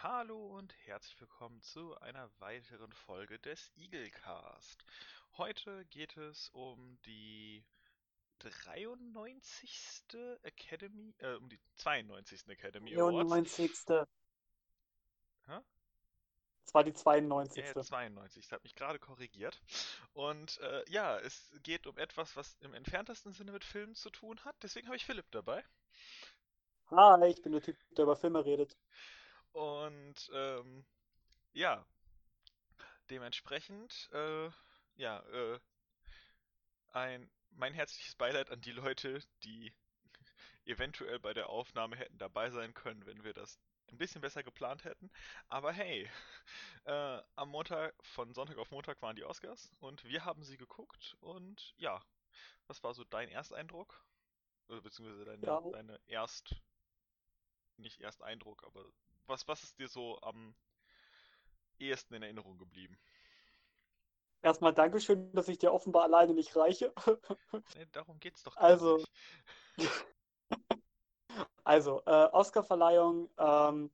Hallo und herzlich willkommen zu einer weiteren Folge des Eaglecast. Heute geht es um die 93. Academy, äh, um die 92. Academy Awards. 94. Hä? Das war die 92. Ja, 92. Das hat mich gerade korrigiert. Und äh, ja, es geht um etwas, was im entferntesten Sinne mit Filmen zu tun hat. Deswegen habe ich Philipp dabei. Hi, ich bin der Typ, der über Filme redet. Und ähm, ja, dementsprechend, äh, ja, äh, ein mein herzliches Beileid an die Leute, die eventuell bei der Aufnahme hätten dabei sein können, wenn wir das ein bisschen besser geplant hätten. Aber hey, äh, am Montag, von Sonntag auf Montag waren die Oscars und wir haben sie geguckt und ja, was war so dein Ersteindruck? Oder beziehungsweise deine, Ja. deine Erst, nicht Ersteindruck, aber was, was ist dir so am ehesten in Erinnerung geblieben? Erstmal Dankeschön, dass ich dir offenbar alleine nicht reiche. Nee, darum geht's doch gar Also, nicht. Also, äh, Oscarverleihung, ähm,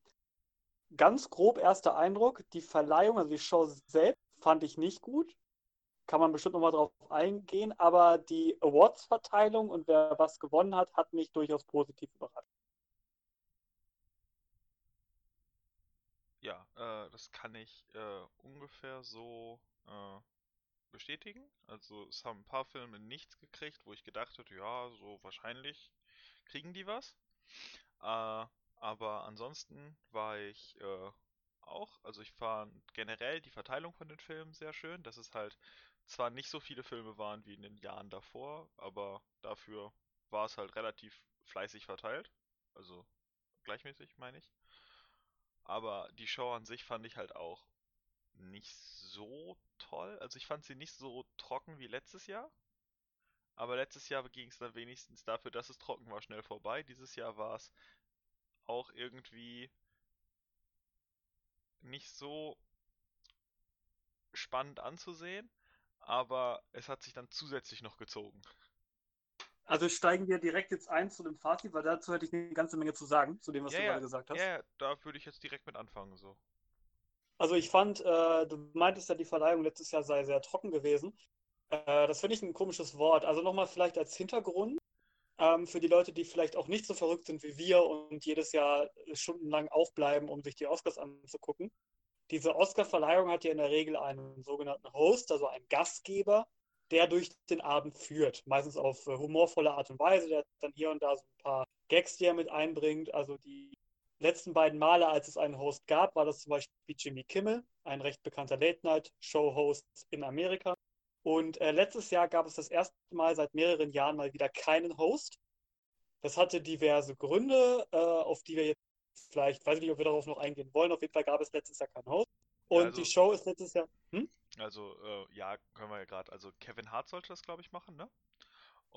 ganz grob erster Eindruck. Die Verleihung, also die Show selbst, fand ich nicht gut. Kann man bestimmt nochmal drauf eingehen, aber die Awards-Verteilung und wer was gewonnen hat, hat mich durchaus positiv überrascht. Ja, äh, das kann ich äh, ungefähr so äh, bestätigen. Also es haben ein paar Filme nichts gekriegt, wo ich gedacht hätte, ja, so wahrscheinlich kriegen die was. Äh, aber ansonsten war ich äh, auch, also ich fand generell die Verteilung von den Filmen sehr schön, dass es halt zwar nicht so viele Filme waren wie in den Jahren davor, aber dafür war es halt relativ fleißig verteilt. Also gleichmäßig, meine ich. Aber die Show an sich fand ich halt auch nicht so toll. Also ich fand sie nicht so trocken wie letztes Jahr. Aber letztes Jahr ging es dann wenigstens dafür, dass es trocken war, schnell vorbei. Dieses Jahr war es auch irgendwie nicht so spannend anzusehen. Aber es hat sich dann zusätzlich noch gezogen. Also steigen wir direkt jetzt ein zu dem Fazit, weil dazu hätte ich eine ganze Menge zu sagen, zu dem, was Ja, du gerade gesagt hast. ja, ja, da würde ich jetzt direkt mit anfangen, so. Also ich fand, äh, du meintest ja, die Verleihung letztes Jahr sei sehr trocken gewesen. Äh, das finde ich ein komisches Wort. Also nochmal vielleicht als Hintergrund, ähm, für die Leute, die vielleicht auch nicht so verrückt sind wie wir und jedes Jahr stundenlang aufbleiben, um sich die Oscars anzugucken. Diese Oscar-Verleihung hat ja in der Regel einen sogenannten Host, also einen Gastgeber, der durch den Abend führt. Meistens auf äh, humorvolle Art und Weise. Der hat dann hier und da so ein paar Gags, die er mit einbringt. Also die letzten beiden Male, als es einen Host gab, war das zum Beispiel Jimmy Kimmel, ein recht bekannter Late-Night-Show-Host in Amerika. Und äh, letztes Jahr gab es das erste Mal seit mehreren Jahren mal wieder keinen Host. Das hatte diverse Gründe, äh, auf die wir jetzt vielleicht, weiß ich nicht, ob wir darauf noch eingehen wollen. Auf jeden Fall gab es letztes Jahr keinen Host. Und also- die Show ist letztes Jahr. Hm? Also, äh, ja, können wir ja gerade. Also, Kevin Hart sollte das, glaube ich, machen, ne?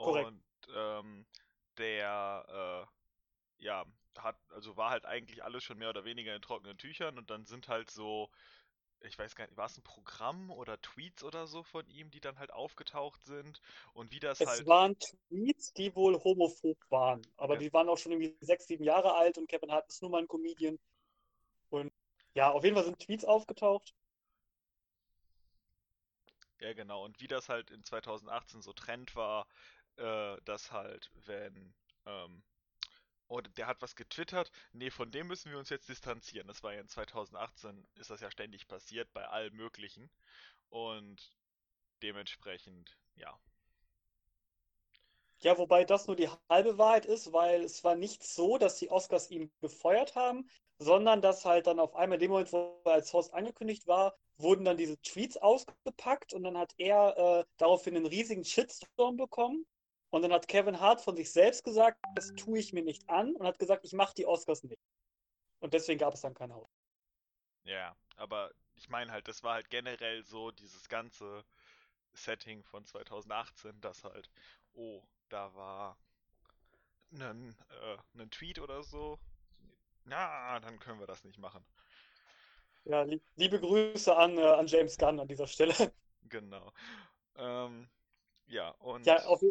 Korrekt. Und ähm, der, äh, ja, hat, also war halt eigentlich alles schon mehr oder weniger in trockenen Tüchern und dann sind halt so, ich weiß gar nicht, war es ein Programm oder Tweets oder so von ihm, die dann halt aufgetaucht sind und wie das Es halt. waren Tweets, die wohl homophob waren. Aber Ja. die waren auch schon irgendwie sechs, sieben Jahre alt und Kevin Hart ist nun mal ein Comedian. Und ja, auf jeden Fall sind Tweets aufgetaucht. Ja, genau. Und wie das halt in 2018 so Trend war, äh, dass halt, wenn, ähm, oh, der hat was getwittert, nee, von dem müssen wir uns jetzt distanzieren. Das war ja in 2018, ist das ja ständig passiert, bei allem Möglichen. Und dementsprechend, ja. Ja, wobei das nur die halbe Wahrheit ist, weil es war nicht so, dass die Oscars ihn gefeuert haben, sondern dass halt dann auf einmal in dem Moment, wo er als Host angekündigt war, wurden dann diese Tweets ausgepackt und dann hat er äh, daraufhin einen riesigen Shitstorm bekommen. Und dann hat Kevin Hart von sich selbst gesagt, das tue ich mir nicht an und hat gesagt, ich mache die Oscars nicht. Und deswegen gab es dann kein Haus. Ja, aber ich meine halt, das war halt generell so dieses ganze Setting von 2018, dass halt, oh, da war ein, äh, ein Tweet oder so. Na, dann können wir das nicht machen. Ja, li liebe Grüße an, äh, an James Gunn an dieser Stelle. Genau. Ähm, ja, und Ja, auf,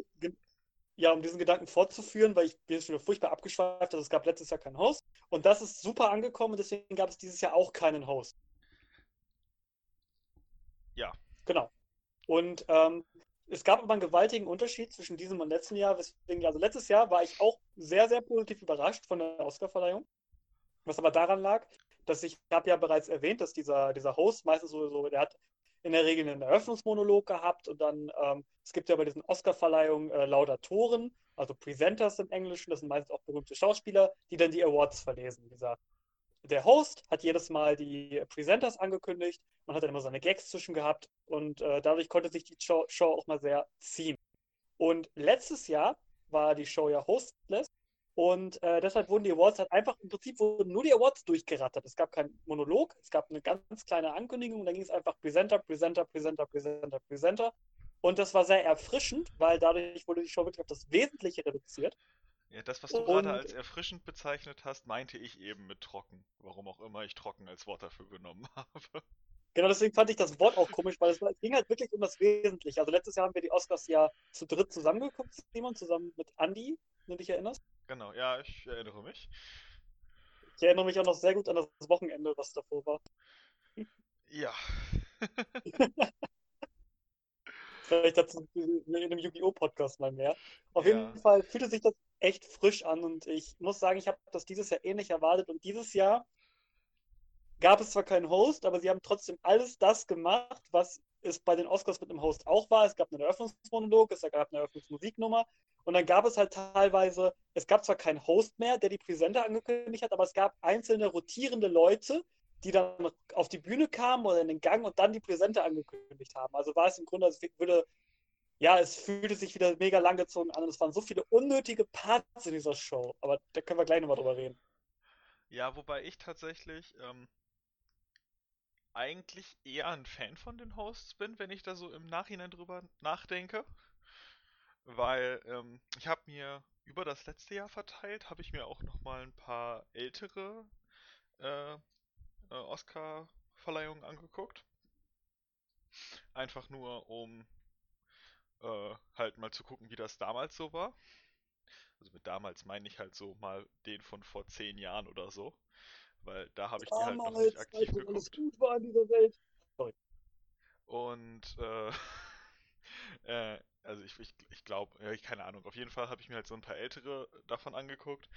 ja, um diesen Gedanken fortzuführen, weil ich bin schon wieder furchtbar abgeschweift, also es gab letztes Jahr keinen Host. Und das ist super angekommen, deswegen gab es dieses Jahr auch keinen Host. Ja. Genau. Und ähm, es gab aber einen gewaltigen Unterschied zwischen diesem und letzten Jahr. Weswegen, also letztes Jahr war ich auch sehr, sehr positiv überrascht von der Oscarverleihung. Was aber daran lag, dass ich, ich habe ja bereits erwähnt, dass dieser, dieser Host meistens sowieso, der hat in der Regel einen Eröffnungsmonolog gehabt und dann, ähm, es gibt ja bei diesen Oscarverleihungen äh, Laudatoren, also Presenters im Englischen, das sind meistens auch berühmte Schauspieler, die dann die Awards verlesen. Dieser, der Host hat jedes Mal die Presenters angekündigt, man hat dann immer seine Gags zwischen gehabt und äh, dadurch konnte sich die Show, Show auch mal sehr ziehen. Und letztes Jahr war die Show ja hostless und äh, deshalb wurden die Awards halt einfach, im Prinzip wurden nur die Awards durchgerattert. Es gab keinen Monolog, es gab eine ganz kleine Ankündigung, dann ging es einfach Presenter, Presenter, Presenter, Presenter, Presenter. Und das war sehr erfrischend, weil dadurch wurde die Show wirklich auf das Wesentliche reduziert. Ja, das, was du und... gerade als erfrischend bezeichnet hast, meinte ich eben mit trocken. Warum auch immer ich trocken als Wort dafür genommen habe. Genau, deswegen fand ich das Wort auch komisch, weil es ging halt wirklich um das Wesentliche. Also letztes Jahr haben wir die Oscars ja zu dritt zusammengeguckt, Simon, zusammen mit Andy, wenn du dich erinnerst. Genau, ja, ich erinnere mich. Ich erinnere mich auch noch sehr gut an das Wochenende, was davor war. Ja. Vielleicht dazu in einem Yu-Gi-Oh! Podcast mal mehr. Auf ja. jeden Fall fühlte sich das echt frisch an und ich muss sagen, ich habe das dieses Jahr ähnlich erwartet und dieses Jahr gab es zwar keinen Host, aber sie haben trotzdem alles das gemacht, was es bei den Oscars mit einem Host auch war. Es gab einen Eröffnungsmonolog, es gab eine Eröffnungsmusiknummer und dann gab es halt teilweise, es gab zwar keinen Host mehr, der die Präsenter angekündigt hat, aber es gab einzelne rotierende Leute, die dann auf die Bühne kamen oder in den Gang und dann die Präsenter angekündigt haben. Also war es im Grunde, als würde, ja, es fühlte sich wieder mega langgezogen an und es waren so viele unnötige Parts in dieser Show. Aber da können wir gleich nochmal drüber reden. Ja, wobei ich tatsächlich ähm, eigentlich eher ein Fan von den Hosts bin, wenn ich da so im Nachhinein drüber nachdenke weil ähm, ich habe mir über das letzte Jahr verteilt, habe ich mir auch nochmal ein paar ältere äh, äh, Oscar-Verleihungen angeguckt. Einfach nur, um äh, halt mal zu gucken, wie das damals so war. Also mit damals meine ich halt so mal den von vor zehn Jahren oder so. Weil da habe ich die halt noch nicht aktiv geguckt. Alles gut war in dieser Welt. Sorry. Und äh, äh, also ich, ich, ich glaube, ja, keine Ahnung, auf jeden Fall habe ich mir halt so ein paar ältere davon angeguckt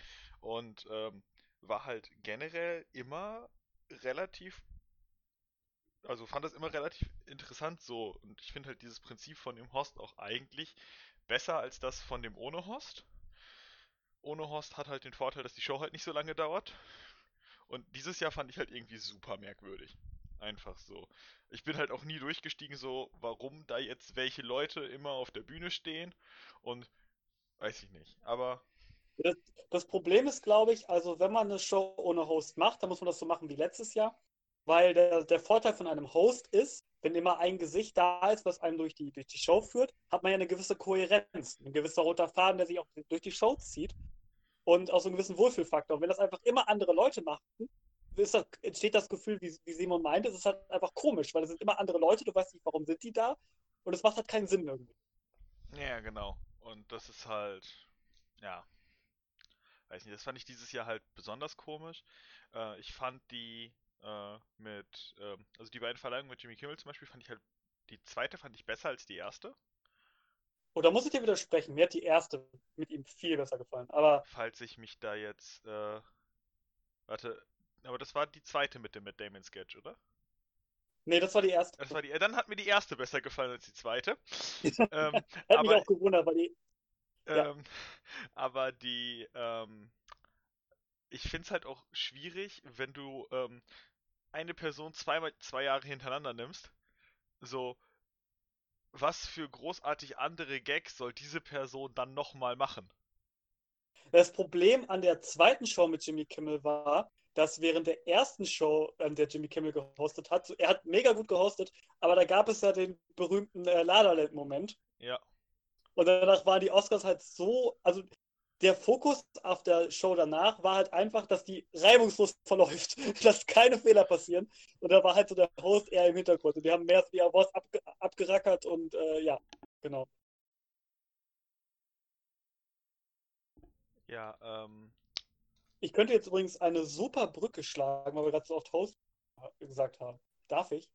und ähm, war halt generell immer relativ, also fand das immer relativ interessant so und ich finde halt dieses Prinzip von dem Host auch eigentlich besser als das von dem ohne Host. Ohne Host hat halt den Vorteil, dass die Show halt nicht so lange dauert. Und dieses Jahr fand ich halt irgendwie super merkwürdig. Einfach so. Ich bin halt auch nie durchgestiegen, so, warum da jetzt welche Leute immer auf der Bühne stehen und weiß ich nicht. Aber. Das, das Problem ist, glaube ich, also wenn man eine Show ohne Host macht, dann muss man das so machen wie letztes Jahr. Weil der, der Vorteil von einem Host ist, wenn immer ein Gesicht da ist, was einem durch die, durch die Show führt, hat man ja eine gewisse Kohärenz, ein gewisser roter Faden, der sich auch durch die Show zieht und auch so einen gewissen Wohlfühlfaktor. Und wenn das einfach immer andere Leute machen, ist das, entsteht das Gefühl, wie, wie Simon meinte, es ist halt einfach komisch, weil es sind immer andere Leute, du weißt nicht, warum sind die da und es macht halt keinen Sinn irgendwie. Ja, genau. Und das ist halt, ja, weiß nicht, das fand ich dieses Jahr halt besonders komisch. Äh, ich fand die äh, mit, äh, also die beiden Verleihungen mit Jimmy Kimmel zum Beispiel, fand ich halt, die zweite fand ich besser als die erste. Oder oh, muss ich dir widersprechen? Mir hat die erste mit ihm viel besser gefallen, aber. Falls ich mich da jetzt, äh, warte, aber das war die zweite mit dem Matt Damon Sketch, oder? Nee, das war die erste. Das war die, dann hat mir die erste besser gefallen als die zweite. ähm, Hat aber, mich auch gewundert, weil die. Ja. Ähm, aber die, ähm, ich finde es halt auch schwierig, wenn du ähm, eine Person zweimal zwei Jahre hintereinander nimmst. So, was für großartig andere Gags soll diese Person dann nochmal machen? Das Problem an der zweiten Show mit Jimmy Kimmel war, dass während der ersten Show, an der Jimmy Kimmel gehostet hat, er hat mega gut gehostet, aber da gab es ja den berühmten äh, Ladaland-Moment. Ja. Und danach waren die Oscars halt so, also der Fokus auf der Show danach war halt einfach, dass die reibungslos verläuft, dass keine Fehler passieren. Und da war halt so der Host eher im Hintergrund. Und die haben mehr die Awards abge abgerackert und äh, ja, genau. Ja, ähm, Ich könnte jetzt übrigens eine super Brücke schlagen, weil wir gerade so oft Host gesagt haben. Darf ich?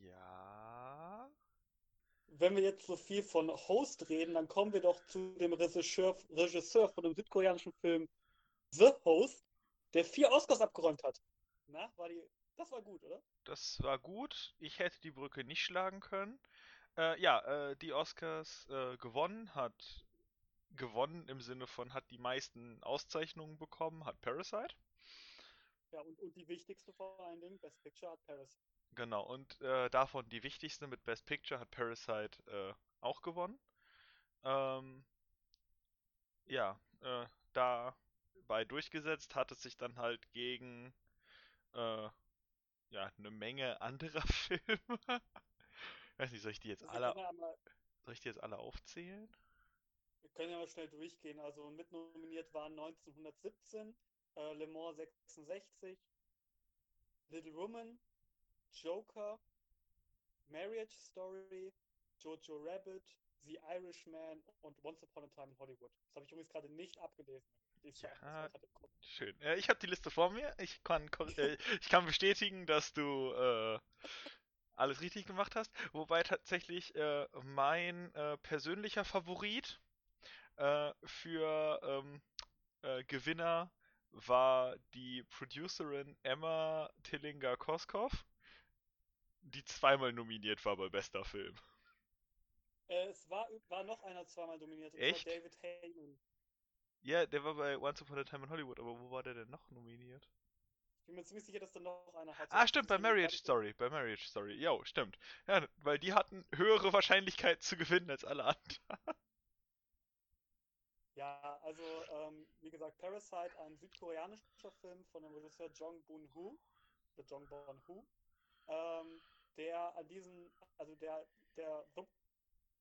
Ja. Wenn wir jetzt so viel von Host reden, dann kommen wir doch zu dem Regisseur, Regisseur von dem südkoreanischen Film The Host, der vier Oscars abgeräumt hat. Na, war die. Das war gut, oder? Das war gut. Ich hätte die Brücke nicht schlagen können. Äh, ja, äh, die Oscars äh, gewonnen hat. Gewonnen im Sinne von hat die meisten Auszeichnungen bekommen, hat Parasite. Ja, und, und die wichtigste vor allen Dingen, Best Picture hat Paris. Genau, und äh, davon die wichtigste mit Best Picture hat Parasite äh, auch gewonnen. Ähm, ja, äh, dabei durchgesetzt hat es sich dann halt gegen äh, ja, eine Menge anderer Filme. Weiß nicht, soll ich die jetzt alle, soll ich die jetzt alle aufzählen? Wir können ja mal schnell durchgehen. Also mitnominiert waren 1917, äh, Le Mans 66, Little Woman, Joker, Marriage Story, Jojo Rabbit, The Irishman und Once Upon a Time in Hollywood. Das habe ich übrigens gerade nicht abgelesen. Ja. Schön. Äh, ich habe die Liste vor mir. Ich kann, äh, ich kann bestätigen, dass du äh, alles richtig gemacht hast. Wobei tatsächlich äh, mein äh, persönlicher Favorit äh, für ähm, äh, Gewinner war die Producerin Emma Tillinger-Koskov, die zweimal nominiert war bei bester Film. Äh, es war, war noch einer zweimal dominiert, und Echt? zwar David Heyman. Ja, der war bei Once Upon a Time in Hollywood, aber wo war der denn noch nominiert? Ich bin mir ziemlich sicher, dass da noch einer hatte. Ah, stimmt, bei Marriage Story, bei Marriage Story. Jo, stimmt. Ja, weil die hatten höhere Wahrscheinlichkeit zu gewinnen als alle anderen. Ja, also, ähm, wie gesagt, Parasite, ein südkoreanischer Film von dem Regisseur Jong Bun-ho, oder Jong Bon-ho, ähm, der an diesen, also der, der,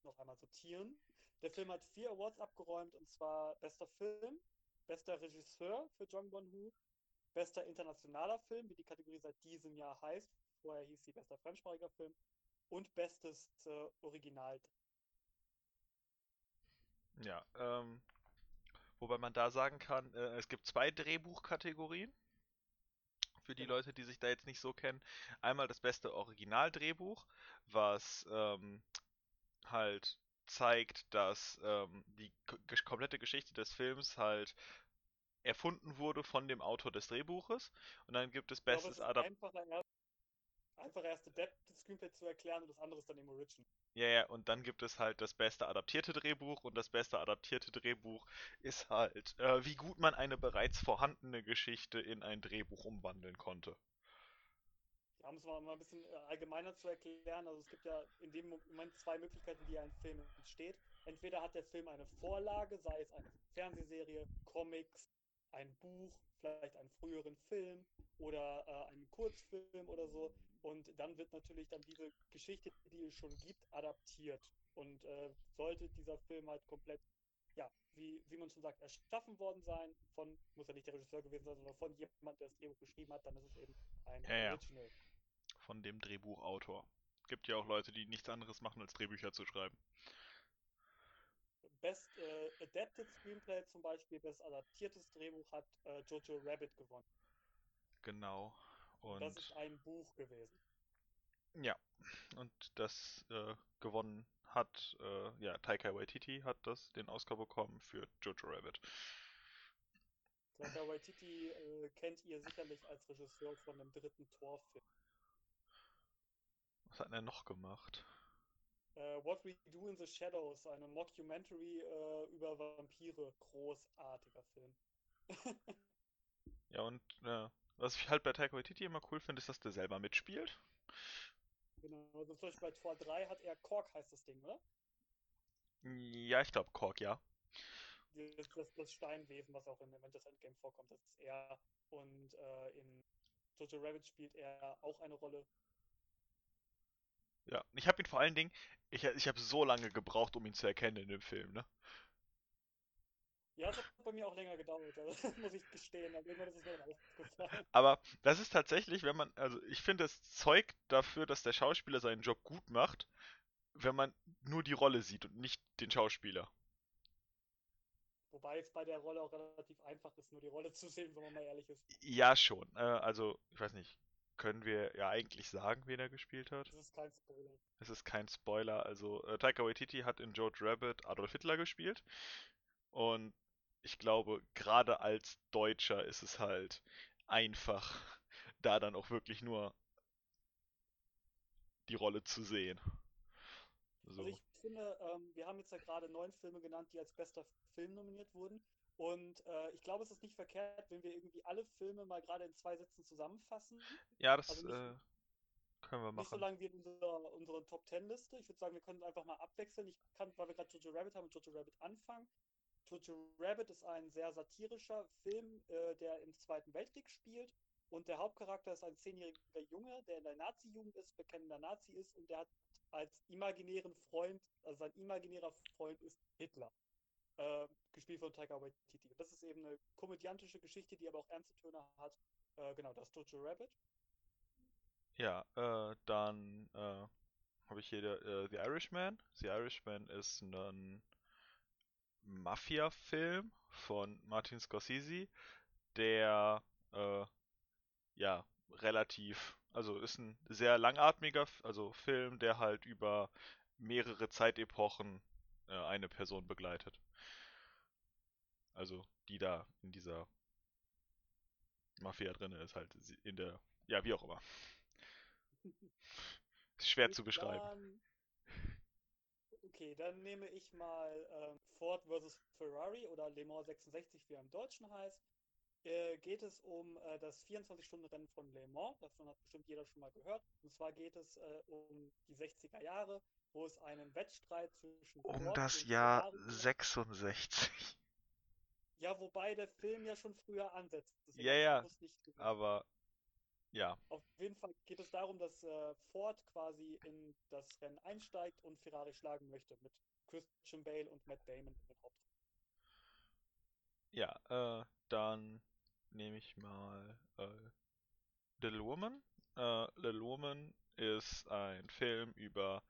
noch einmal sortieren. Der Film hat vier Awards abgeräumt, und zwar bester Film, bester Regisseur für Jong Bon-ho, bester internationaler Film, wie die Kategorie seit diesem Jahr heißt. Vorher hieß sie bester fremdsprachiger Film und bestes äh, Original. Ja, ähm, wobei man da sagen kann, äh, es gibt zwei Drehbuchkategorien. Für die Genau. Leute, die sich da jetzt nicht so kennen. Einmal das beste Originaldrehbuch, was ähm, halt zeigt, dass ähm, die komplette Geschichte des Films halt erfunden wurde von dem Autor des Drehbuches. Und dann gibt es bestes es ist Adap einfacher, erst, Adapted Screenplay zu erklären und das andere ist dann im Original. Ja, ja, und dann gibt es halt das beste adaptierte Drehbuch und das beste adaptierte Drehbuch ist halt, äh, wie gut man eine bereits vorhandene Geschichte in ein Drehbuch umwandeln konnte. Ja, um es mal, mal ein bisschen äh, allgemeiner zu erklären, also es gibt ja in dem Moment zwei Möglichkeiten, wie ein Film entsteht. Entweder hat der Film eine Vorlage, sei es eine Fernsehserie, Comics, ein Buch, vielleicht einen früheren Film oder äh, einen Kurzfilm oder so. Und dann wird natürlich dann diese Geschichte, die es schon gibt, adaptiert. Und äh, sollte dieser Film halt komplett, ja, wie, man schon sagt, erschaffen worden sein, von, muss ja nicht der Regisseur gewesen sein, sondern von jemand, der das Drehbuch geschrieben hat, dann ist es eben ein Ja, ja. Original. Von dem Drehbuchautor. Gibt ja auch Leute, die nichts anderes machen, als Drehbücher zu schreiben. Best äh, Adapted Screenplay zum Beispiel, best adaptiertes Drehbuch hat äh, Jojo Rabbit gewonnen. Genau. Das ist Und ein Buch gewesen. ja, und das äh, gewonnen hat, äh, ja, Taika Waititi hat das den Oscar bekommen für Jojo Rabbit. Taika Waititi äh, kennt ihr sicherlich als Regisseur von dem dritten Torfilm. Was hat er noch gemacht? Äh, What We Do in the Shadows, eine Mockumentary äh, über Vampire. Großartiger Film. Ja, und äh, was ich halt bei Taika Waititi immer cool finde, ist, dass der selber mitspielt. Genau, also zum Beispiel bei Tor 3 hat er Kork heißt das Ding, oder? Ja, ich glaube Kork, ja. Das, das, das Steinwesen, was auch in Avengers Endgame vorkommt, das ist er. Und äh, in Jojo Rabbit spielt er auch eine Rolle. Ja, ich habe ihn vor allen Dingen, ich, ich habe so lange gebraucht, um ihn zu erkennen in dem Film, ne? Ja, das hat bei mir auch länger gedauert, also, muss ich gestehen. Dann aufgefallen. Aber das ist tatsächlich, wenn man, also ich finde, es zeugt dafür, dass der Schauspieler seinen Job gut macht, wenn man nur die Rolle sieht und nicht den Schauspieler. Wobei es bei der Rolle auch relativ einfach ist, nur die Rolle zu sehen, wenn man mal ehrlich ist. Ja, schon. Äh, also, ich weiß nicht, können wir ja eigentlich sagen, wen er gespielt hat? Das ist kein Spoiler. Es ist kein Spoiler. Also, äh, Taika Waititi hat in Jojo Rabbit Adolf Hitler gespielt. Und ich glaube, gerade als Deutscher ist es halt einfach, da dann auch wirklich nur die Rolle zu sehen. So. Also ich finde, ähm, wir haben jetzt ja gerade neun Filme genannt, die als bester Film nominiert wurden. Und äh, ich glaube, es ist nicht verkehrt, wenn wir irgendwie alle Filme mal gerade in zwei Sätzen zusammenfassen. Ja, das Also nicht, äh, können wir nicht so machen. lange wie in unserer, unserer Top Ten Liste. Ich würde sagen, wir können einfach mal abwechseln. Ich kann, weil wir gerade Jojo Rabbit haben, mit Jojo Rabbit anfangen. Jojo Rabbit ist ein sehr satirischer Film, äh, der im Zweiten Weltkrieg spielt. Und der Hauptcharakter ist ein zehnjähriger Junge, der in der Nazi-Jugend ist, bekennender Nazi ist und der hat als imaginären Freund, also sein imaginärer Freund ist Hitler. Äh, gespielt von Taika Waititi. Das ist eben eine komödiantische Geschichte, die aber auch ernste Töne hat. Äh, genau, das Jojo Rabbit. Ja, äh, dann äh, habe ich hier äh, The Irishman. The Irishman ist ein Mafia-Film von Martin Scorsese, der äh, ja relativ, also ist ein sehr langatmiger, also Film, der halt über mehrere Zeitepochen äh, eine Person begleitet. Also die da in dieser Mafia drinne ist halt in der, ja wie auch immer, ist schwer Gut, zu beschreiben. Okay, dann nehme ich mal ähm, Ford versus Ferrari oder Le Mans 66, wie er im Deutschen heißt. Äh, geht es um äh, das 24-Stunden-Rennen von Le Mans. Davon hat bestimmt jeder schon mal gehört. Und zwar geht es äh, um die 60er Jahre, wo es einen Wettstreit zwischen Um Ford das und Jahr Ferrari gab. 66. Ja, wobei der Film ja schon früher ansetzt. Ja, ja, aber ja, Auf jeden Fall geht es darum, dass äh, Ford quasi in das Rennen einsteigt und Ferrari schlagen möchte mit Christian Bale und Matt Damon in den Hauptrollen. ja, äh, dann nehme ich mal äh, Little Woman. Äh, Little Woman ist ein Film über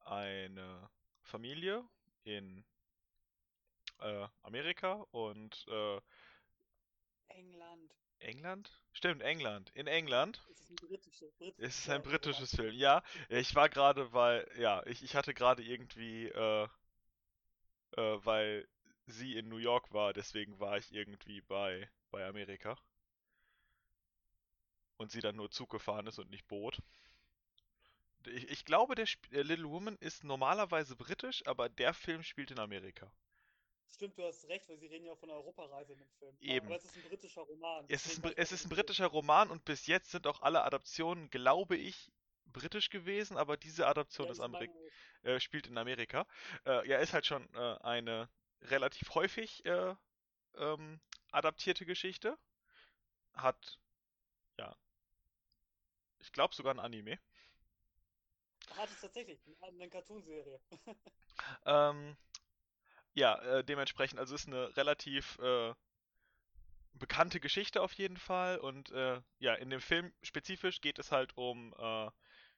eine Familie in äh, Amerika und äh, England. England? Stimmt, England. In England. Es ist ein britischer, Es ist ein britisches Roman. Film. Ja, ich war gerade, weil, ja, ich, ich hatte gerade irgendwie, äh, äh, weil sie in New York war, deswegen war ich irgendwie bei, bei Amerika. Und sie dann nur Zug gefahren ist und nicht Boot. Ich, ich glaube, der Sp äh, Little Woman ist normalerweise britisch, aber der Film spielt in Amerika. Stimmt, du hast recht, weil sie reden ja auch von einer Europareise in dem Film. Eben. Aber es ist ein britischer Roman, Es ist, es ist ein britischer Roman und bis jetzt sind auch alle Adaptionen, glaube ich, britisch gewesen, aber diese Adaption Ja, ist ich Ameri meine, äh, spielt in Amerika. Äh, ja, ist halt schon äh, eine relativ häufig äh, ähm, adaptierte Geschichte. Hat, ja, ich glaube sogar ein Anime. hat es tatsächlich eine, eine Cartoonserie. Ähm, ja, äh, dementsprechend, also ist eine relativ äh, bekannte Geschichte auf jeden Fall. Und äh, ja, in dem Film spezifisch geht es halt um äh,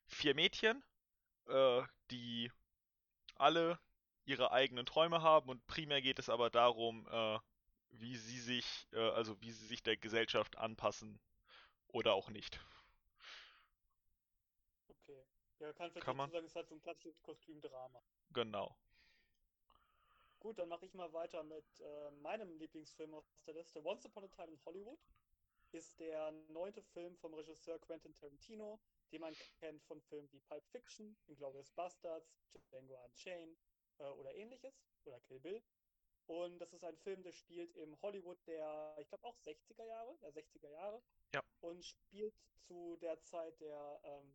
vier Mädchen, äh, die alle ihre eigenen Träume haben und primär geht es aber darum, äh, wie sie sich, äh, also wie sie sich der Gesellschaft anpassen oder auch nicht. Okay. Ja, kann vielleicht Kann man? sagen, es ist halt so ein klassisches Kostümdrama. Genau. Gut, dann mache ich mal weiter mit äh, meinem Lieblingsfilm aus der Liste. Once Upon a Time in Hollywood ist der neunte Film vom Regisseur Quentin Tarantino, den man kennt von Filmen wie Pulp Fiction, Inglourious Basterds, Django Unchained äh, oder ähnliches, oder Kill Bill. Und das ist ein Film, der spielt im Hollywood der, ich glaube auch 60er Jahre, der 60er Jahre, Ja. und spielt zu der Zeit der ähm,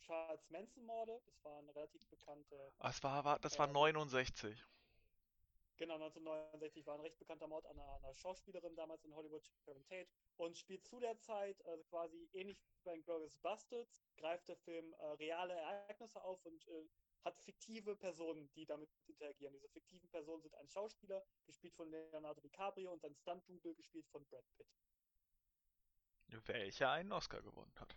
Charles Manson-Morde. Das waren relativ bekannte Ah, Es war, war, das war ähm, 69. Genau, 1969 war ein recht bekannter Mord an einer, einer Schauspielerin damals in Hollywood, Sharon Tate, und spielt zu der Zeit, also quasi ähnlich wie bei Glorious Bastards, greift der Film äh, reale Ereignisse auf und äh, hat fiktive Personen, die damit interagieren. Diese fiktiven Personen sind ein Schauspieler, gespielt von Leonardo DiCaprio, und ein Stunt-Double, gespielt von Brad Pitt. Welcher einen Oscar gewonnen hat.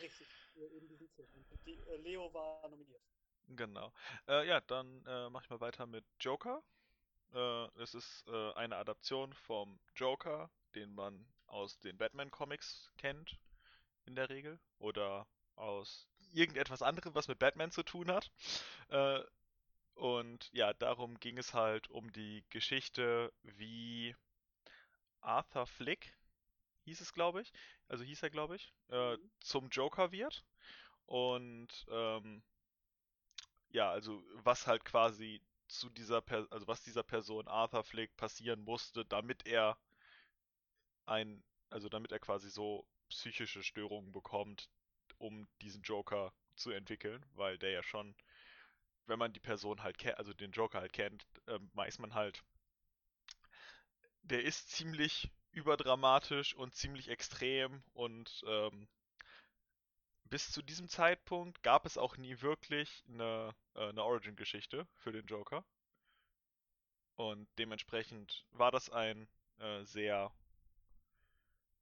Richtig, in diesem Film. Die, äh, Leo war nominiert. Genau. Äh, ja, dann äh, mach ich mal weiter mit Joker. Äh, es ist äh, eine Adaption vom Joker, den man aus den Batman-Comics kennt, in der Regel. Oder aus irgendetwas anderem, was mit Batman zu tun hat. Äh, und ja, darum ging es halt um die Geschichte, wie Arthur Flick, hieß es, glaube ich, also hieß er, glaube ich, äh, Mhm. zum Joker wird. Und ähm, ja, also was halt quasi zu dieser per also was dieser Person Arthur Flick passieren musste, damit er ein, also damit er quasi so psychische Störungen bekommt, um diesen Joker zu entwickeln, weil der ja schon, wenn man die Person halt kennt, also den Joker halt kennt, ähm, weiß man halt, der ist ziemlich überdramatisch und ziemlich extrem und ähm, bis zu diesem Zeitpunkt gab es auch nie wirklich eine, äh, eine Origin-Geschichte für den Joker. Und dementsprechend war das ein äh, sehr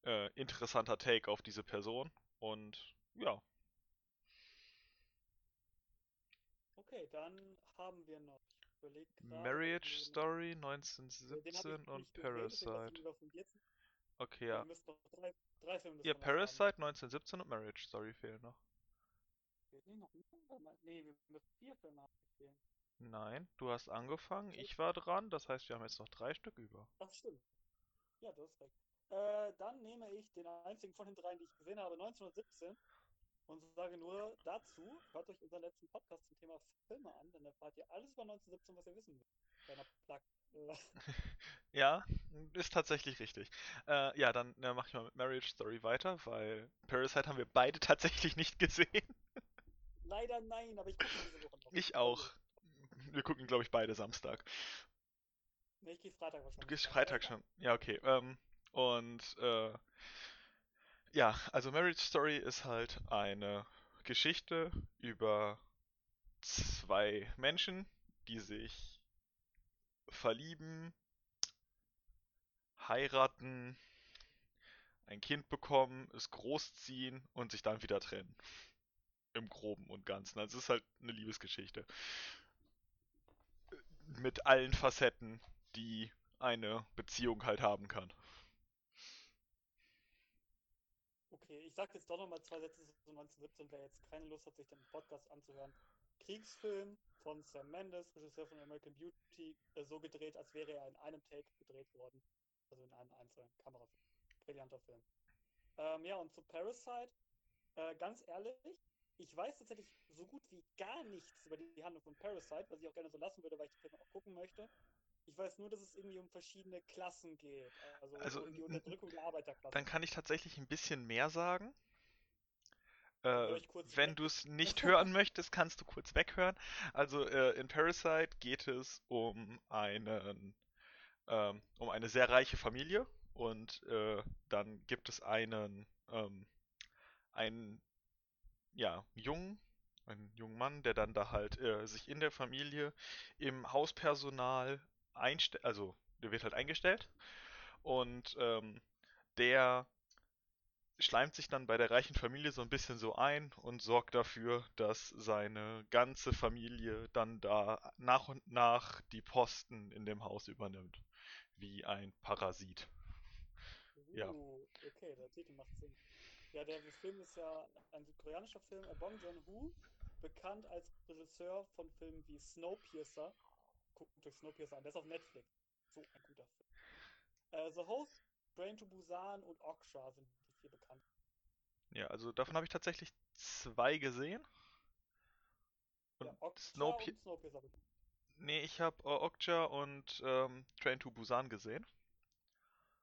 äh, interessanter Take auf diese Person. Und ja, Okay, dann haben wir noch. Gerade, Marriage Story Äh, Den habe 1917 ich und gesehen, Parasite. Okay, Ja. Noch drei, Filme Ja, noch haben. Parasite 1917 und Marriage Story fehlen noch. Noch mehr? Warte mal. Nee, wir müssen vier Filme abzählen. Nein, du hast angefangen, ich war dran, das heißt, wir haben jetzt noch drei Stück über. Ach, stimmt. Ja, du hast recht. Äh, dann nehme ich den einzigen von den dreien, die ich gesehen habe, 1917 und sage nur dazu, hört euch unseren letzten Podcast zum Thema Filme an, dann erfahrt ihr alles über 1917, was ihr wissen müsst. Kleiner Plug. Ja, ist tatsächlich richtig. Äh, ja, dann äh, mache ich mal mit Marriage Story weiter, weil Parasite haben wir beide tatsächlich nicht gesehen. leider nein, aber ich gucke diese Woche noch. Ich auch. Wir gucken, glaube ich, beide Samstag. Nee, ich gehe Freitag wahrscheinlich. Du gehst. Freitag schon. Ja, okay. Ähm, und äh, ja, also Marriage Story ist halt eine Geschichte über zwei Menschen, die sich verlieben, heiraten, ein Kind bekommen, es großziehen und sich dann wieder trennen. Im Groben und Ganzen. Also es ist halt eine Liebesgeschichte. Mit allen Facetten, die eine Beziehung halt haben kann. Okay, ich sag jetzt doch nochmal zwei Sätze zu 1917, wer jetzt keine Lust hat, sich den Podcast anzuhören. Kriegsfilm von Sam Mendes, Regisseur von American Beauty, äh, so gedreht, als wäre er in einem Take gedreht worden. Also in einem einzelnen Kamerafilm. Brillanter Film. Ähm, ja, und zu Parasite, äh, ganz ehrlich, ich weiß tatsächlich so gut wie gar nichts über die Handlung von Parasite, was ich auch gerne so lassen würde, weil ich den Film auch gucken möchte. Ich weiß nur, dass es irgendwie um verschiedene Klassen geht. Also, Also, um die Unterdrückung der Arbeiterklasse. Dann kann ich tatsächlich ein bisschen mehr sagen. Äh, wenn du es nicht hören möchtest, kannst du kurz weghören. Also äh, in Parasite geht es um einen, ähm, um eine sehr reiche Familie und äh, dann gibt es einen, ähm, einen, ja, jungen, einen jungen Mann, der dann da halt äh, sich in der Familie im Hauspersonal einstellt, also der wird halt eingestellt und ähm, der schleimt sich dann bei der reichen Familie so ein bisschen so ein und sorgt dafür, dass seine ganze Familie dann da nach und nach die Posten in dem Haus übernimmt. Wie ein Parasit. Ja. Uh, okay, der Titel macht Sinn. Ja, der Film ist ja ein südkoreanischer Film. Äh, Bong Joon-ho, bekannt als Regisseur von Filmen wie Snowpiercer. Guckt euch Snowpiercer an, der ist auf Netflix. So ein guter Film. Äh, The Host, Train to Busan und Okja sind die vier bekannt. Ja, also davon habe ich tatsächlich zwei gesehen. Und Ja, Snowpi und Snowpiercer. Nee, ich habe äh, Okja und ähm, Train to Busan gesehen.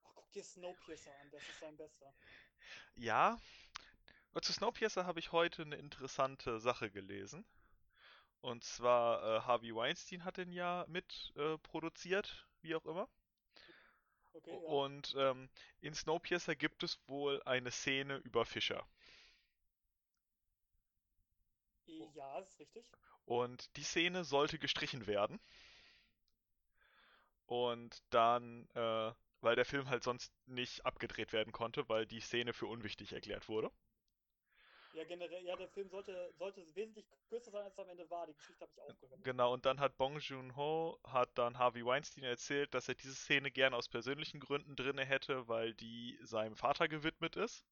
Ach, guck dir Snowpiercer an, das ist sein bester. Ja, und zu Snowpiercer habe ich heute eine interessante Sache gelesen. Und zwar äh, Harvey Weinstein hat den ja mit äh, produziert, wie auch immer. Okay, ja. Und ähm, in Snowpiercer gibt es wohl eine Szene über Fischer. Ja, das ist richtig. Und die Szene sollte gestrichen werden. Und dann, äh, weil der Film halt sonst nicht abgedreht werden konnte, weil die Szene für unwichtig erklärt wurde. Ja, generell, ja, der Film sollte, sollte wesentlich kürzer sein, als es am Ende war. Die Geschichte habe ich auch gehört. Genau, und dann hat Bong Joon-ho, hat dann Harvey Weinstein erzählt, dass er diese Szene gerne aus persönlichen Gründen drinne hätte, weil die seinem Vater gewidmet ist,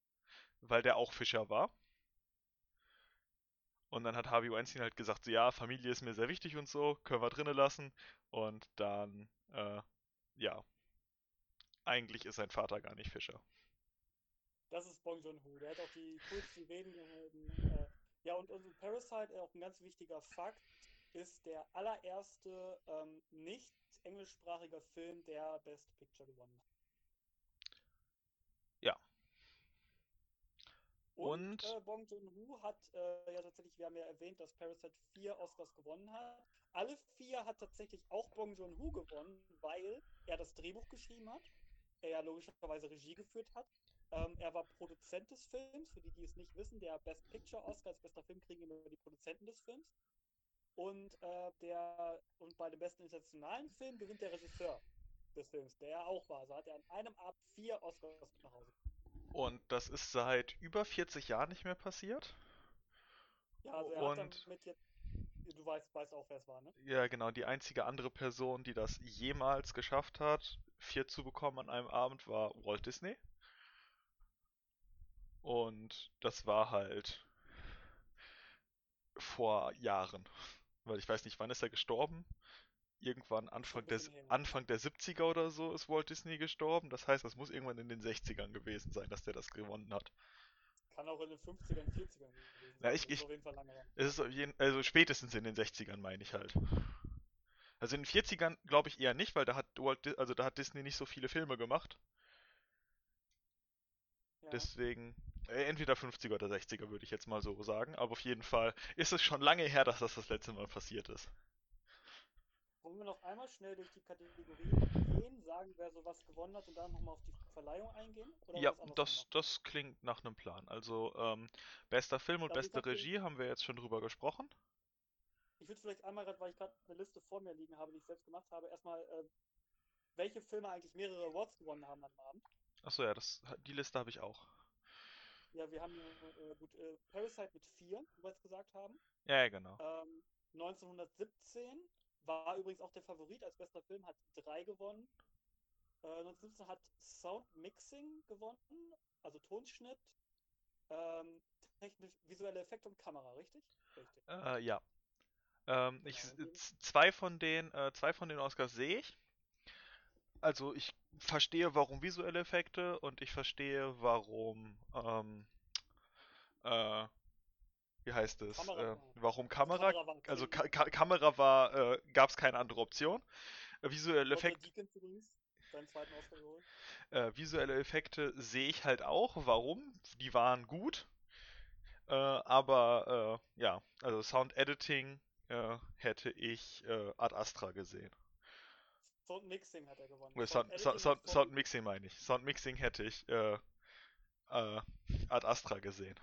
weil der auch Fischer war. Und dann hat Harvey Weinstein halt gesagt, so, ja, Familie ist mir sehr wichtig und so, können wir drinnen lassen. Und dann, äh, ja, eigentlich ist sein Vater gar nicht Fischer. Das ist Bong Joon-ho. Der hat auch die coolsten Reden gehalten. Äh, ja, und, und Parasite, auch ein ganz wichtiger Fakt, ist der allererste ähm, nicht englischsprachige Film, der Best Picture gewonnen hat. Und, Und- äh, Bong Joon-ho hat äh, ja tatsächlich, wir haben ja erwähnt, dass Parasite vier Oscars gewonnen hat. Alle vier hat tatsächlich auch Bong Joon-ho gewonnen, weil er das Drehbuch geschrieben hat, er ja logischerweise Regie geführt hat. Ähm, er war Produzent des Films, für die, die es nicht wissen, der Best Picture Oscar als bester Film kriegen immer die Produzenten des Films. Und, äh, der, und bei dem besten internationalen Film gewinnt der Regisseur des Films, der er auch war. Also hat er an einem Abend vier Oscars mit nach Hause. Und das ist seit über 40 Jahren nicht mehr passiert. Ja, also er hat Und- damit jetzt. Du weißt, weißt auch, wer es war, ne? Ja, genau, die einzige andere Person, die das jemals geschafft hat, vier zu bekommen an einem Abend, war Walt Disney. Und das war halt vor Jahren. Weil ich weiß nicht, wann ist er gestorben? Irgendwann Anfang der. Anfang der 70er oder so ist Walt Disney gestorben. Das heißt, das muss irgendwann in den 60ern gewesen sein, dass der das gewonnen hat. Kann auch in den 50ern, 40ern gewesen sein. Ja, ich- ich- auf jeden Fall lange her. Es ist jeden, also spätestens in den 60ern meine ich halt. Also in den 40ern glaube ich eher nicht, weil da hat Walt, also da hat Disney nicht so viele Filme gemacht. Ja. Deswegen äh, entweder 50er oder 60er würde ich jetzt mal so sagen. Aber auf jeden Fall ist es schon lange her, dass das das letzte Mal passiert ist. Wollen wir noch einmal schnell durch die Kategorien gehen, sagen, wer sowas gewonnen hat und dann nochmal auf die Verleihung eingehen? Ja, das, das klingt nach einem Plan. Also ähm, bester Film und ich beste Regie haben wir jetzt schon drüber gesprochen. Ich würde vielleicht einmal, weil ich gerade eine Liste vor mir liegen habe, die ich selbst gemacht habe, erstmal, äh, welche Filme eigentlich mehrere Awards gewonnen haben am Abend. Achso, ja, das, die Liste habe ich auch. Ja, wir haben äh, gut, äh, Parasite mit vier, wie wir jetzt gesagt haben. Ja, ja, genau. Ähm, 1917 war übrigens auch der Favorit als bester Film, hat drei gewonnen. Äh, 1917 hat Sound Mixing gewonnen, also Tonschnitt, ähm, technisch, visuelle Effekte und Kamera, richtig? Richtig. Äh, ja. Ähm, ich, zwei von den, äh, zwei von den Oscars sehe ich. Also ich verstehe, warum visuelle Effekte und ich verstehe, warum, ähm, äh, wie heißt es, Kamera. äh, warum Kamera, Kamera war also. Ka Ka Kamera war, äh, gab es keine andere Option. Äh, visuelle Effekte, äh, visuelle Effekte sehe ich halt auch. Warum? Die waren gut. Äh, aber äh, ja, also Sound Editing hätte ich Ad Astra gesehen. Sound Mixing hat er gewonnen. Äh, Sound, Editing Sound, Sound, Sound- Sound Mixing meine ich. Sound Mixing hätte ich Ad Astra gesehen.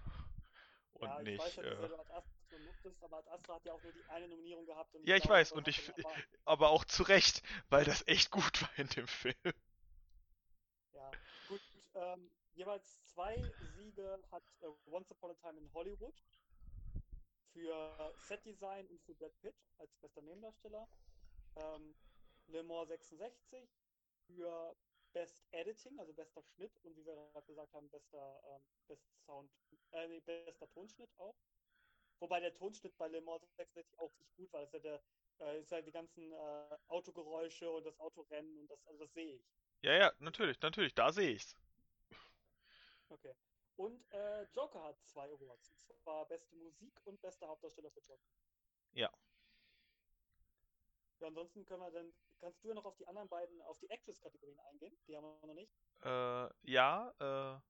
Und ja, ich nicht. weiß dass äh, du Ad mochtest, aber Ad Astra hat ja auch nur die eine Nominierung gehabt. Und Ja, ich weiß, und ich- er erwartet. aber auch zu Recht, weil das echt gut war in dem Film. Ja, gut. Ähm, jeweils zwei Siege hat äh, Once Upon a Time in Hollywood für Setdesign und für Brad Pitt als bester Nebendarsteller. Ähm, Le Mans 66 für Best Editing, also bester Schnitt und wie wir gerade gesagt haben, bester ähm, Best Sound, äh, nee, bester Tonschnitt auch. Wobei der Tonschnitt bei Le Mans 66 auch nicht gut war. Das ist ja, der, äh, ist ja die ganzen äh, Autogeräusche und das Autorennen und das, also das sehe ich. Ja, ja, natürlich, natürlich, da sehe ich's. Okay. Und äh, Joker hat zwei Awards. Und zwar beste Musik und bester Hauptdarsteller für Joker. Ja. Ja, ansonsten können wir dann, kannst du ja noch auf die anderen beiden, auf die Actress-Kategorien eingehen. Die haben wir noch nicht. Äh, ja, äh,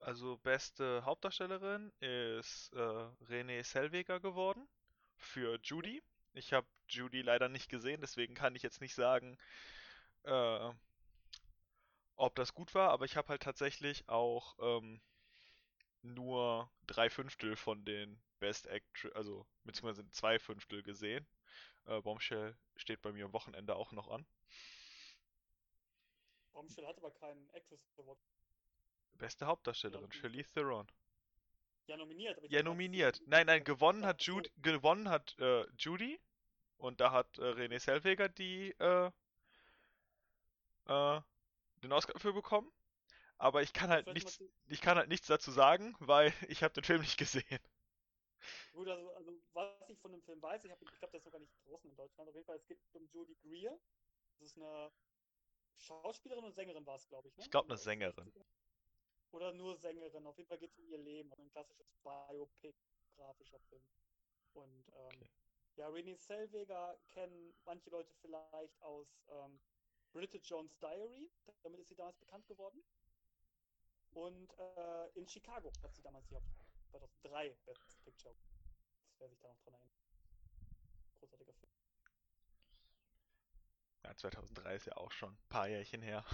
also beste Hauptdarstellerin ist äh, Renée Zellweger geworden für Judy. Ich habe Judy leider nicht gesehen, deswegen kann ich jetzt nicht sagen, äh, ob das gut war, aber ich habe halt tatsächlich auch ähm, nur drei Fünftel von den Best Actress, also beziehungsweise zwei Fünftel gesehen. Äh, Bombshell steht bei mir am Wochenende auch noch an. Bombshell hat aber keinen Actress Award. Beste Hauptdarstellerin, Charlize Theron. Ja, nominiert. Ja, nominiert. Nein, nein, gewonnen hat. Judy, gewonnen hat äh, Judy und da hat äh, Renée Zellweger die äh, äh, den Oscar für bekommen. Aber ich kann halt nichts, ich kann halt nichts dazu sagen, weil ich habe den Film nicht gesehen. Gut, also, also was ich von dem Film weiß, ich, hab- ich glaube, der ist noch gar nicht draußen in Deutschland. Auf jeden Fall, es geht um Jodie Greer. Das ist eine Schauspielerin und Sängerin war es, glaube ich. Ne? Ich glaub, eine Sängerin. 60ern. Oder nur Sängerin. Auf jeden Fall geht es um ihr Leben. Also ein klassisches Biopic-grafischer Film. Und ähm, Okay. ja, Renée Zellweger kennen manche Leute vielleicht aus ähm, Bridget Jones' Diary. Damit ist sie damals bekannt geworden. Und äh, in Chicago hat sie damals die Haupt 2003 Best Picture. Wer sich da noch dran erinnert. Großartiger Film. Ja, 2003 ist ja auch schon ein paar Jährchen her.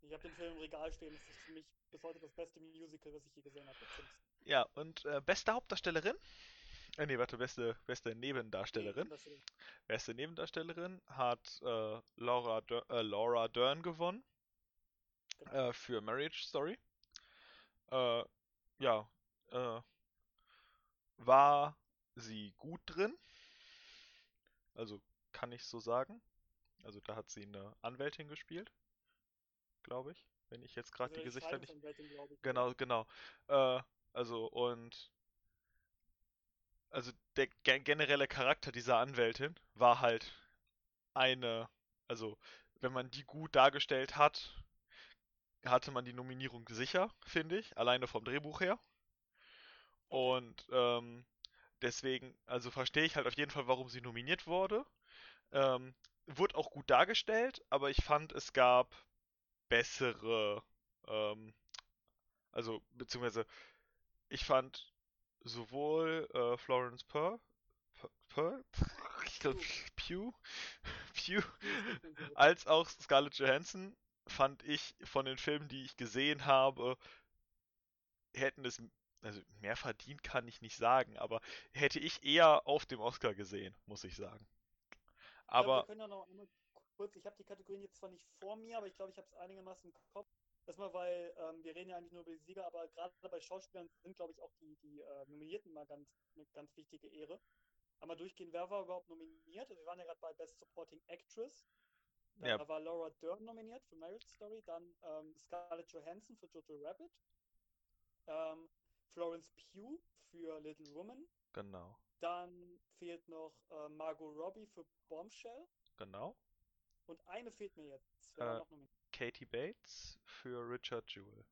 Ich habe den Film im Regal stehen. Das ist für mich bis heute das beste Musical, was ich je gesehen habe. Ja, und äh, beste Hauptdarstellerin? Äh, nee, warte, beste, beste Nebendarstellerin. Ist- Beste Nebendarstellerin hat äh, Laura, Dur äh, Laura Dern gewonnen Genau. äh, für Marriage Story. Äh, ja, äh, war sie gut drin? Also kann ich so sagen. Also da hat sie eine Anwältin gespielt, glaube ich, wenn ich jetzt gerade Also die Gesichter nicht. Glaube ich. Genau, genau. Äh, also und also der ge- generelle Charakter dieser Anwältin war halt eine, also wenn man die gut dargestellt hat, hatte man die Nominierung sicher, finde ich, alleine vom Drehbuch her. Und ähm, deswegen, also verstehe ich halt auf jeden Fall, warum sie nominiert wurde. Ähm, wurde auch gut dargestellt, aber ich fand, es gab bessere, ähm, also beziehungsweise ich fand sowohl äh, Florence Pugh, Pugh, ich glaube Pugh, Pugh, als auch Scarlett Johansson fand ich von den Filmen, die ich gesehen habe, hätten es, also mehr verdient kann ich nicht sagen, aber hätte ich eher auf dem Oscar gesehen, muss ich sagen. Ich glaube, wir Aber können ja noch einmal kurz, ich habe die Kategorien jetzt zwar nicht vor mir, aber ich glaube, ich habe es einigermaßen im Kopf. Erstmal, weil ähm, wir reden ja eigentlich nur über die Sieger, aber gerade bei Schauspielern sind, glaube ich, auch die, die äh, Nominierten mal ganz, eine ganz wichtige Ehre. Einmal durchgehen, wer war überhaupt nominiert? Also wir waren ja gerade bei Best Supporting Actress. Da Ja. war Laura Dern nominiert für Marriage Story, dann ähm, Scarlett Johansson für Jojo Rabbit, ähm, Florence Pugh für Little Woman, genau, dann fehlt noch äh, Margot Robbie für Bombshell. genau. Und eine fehlt mir jetzt. Äh? Katie Bates für Richard Jewell.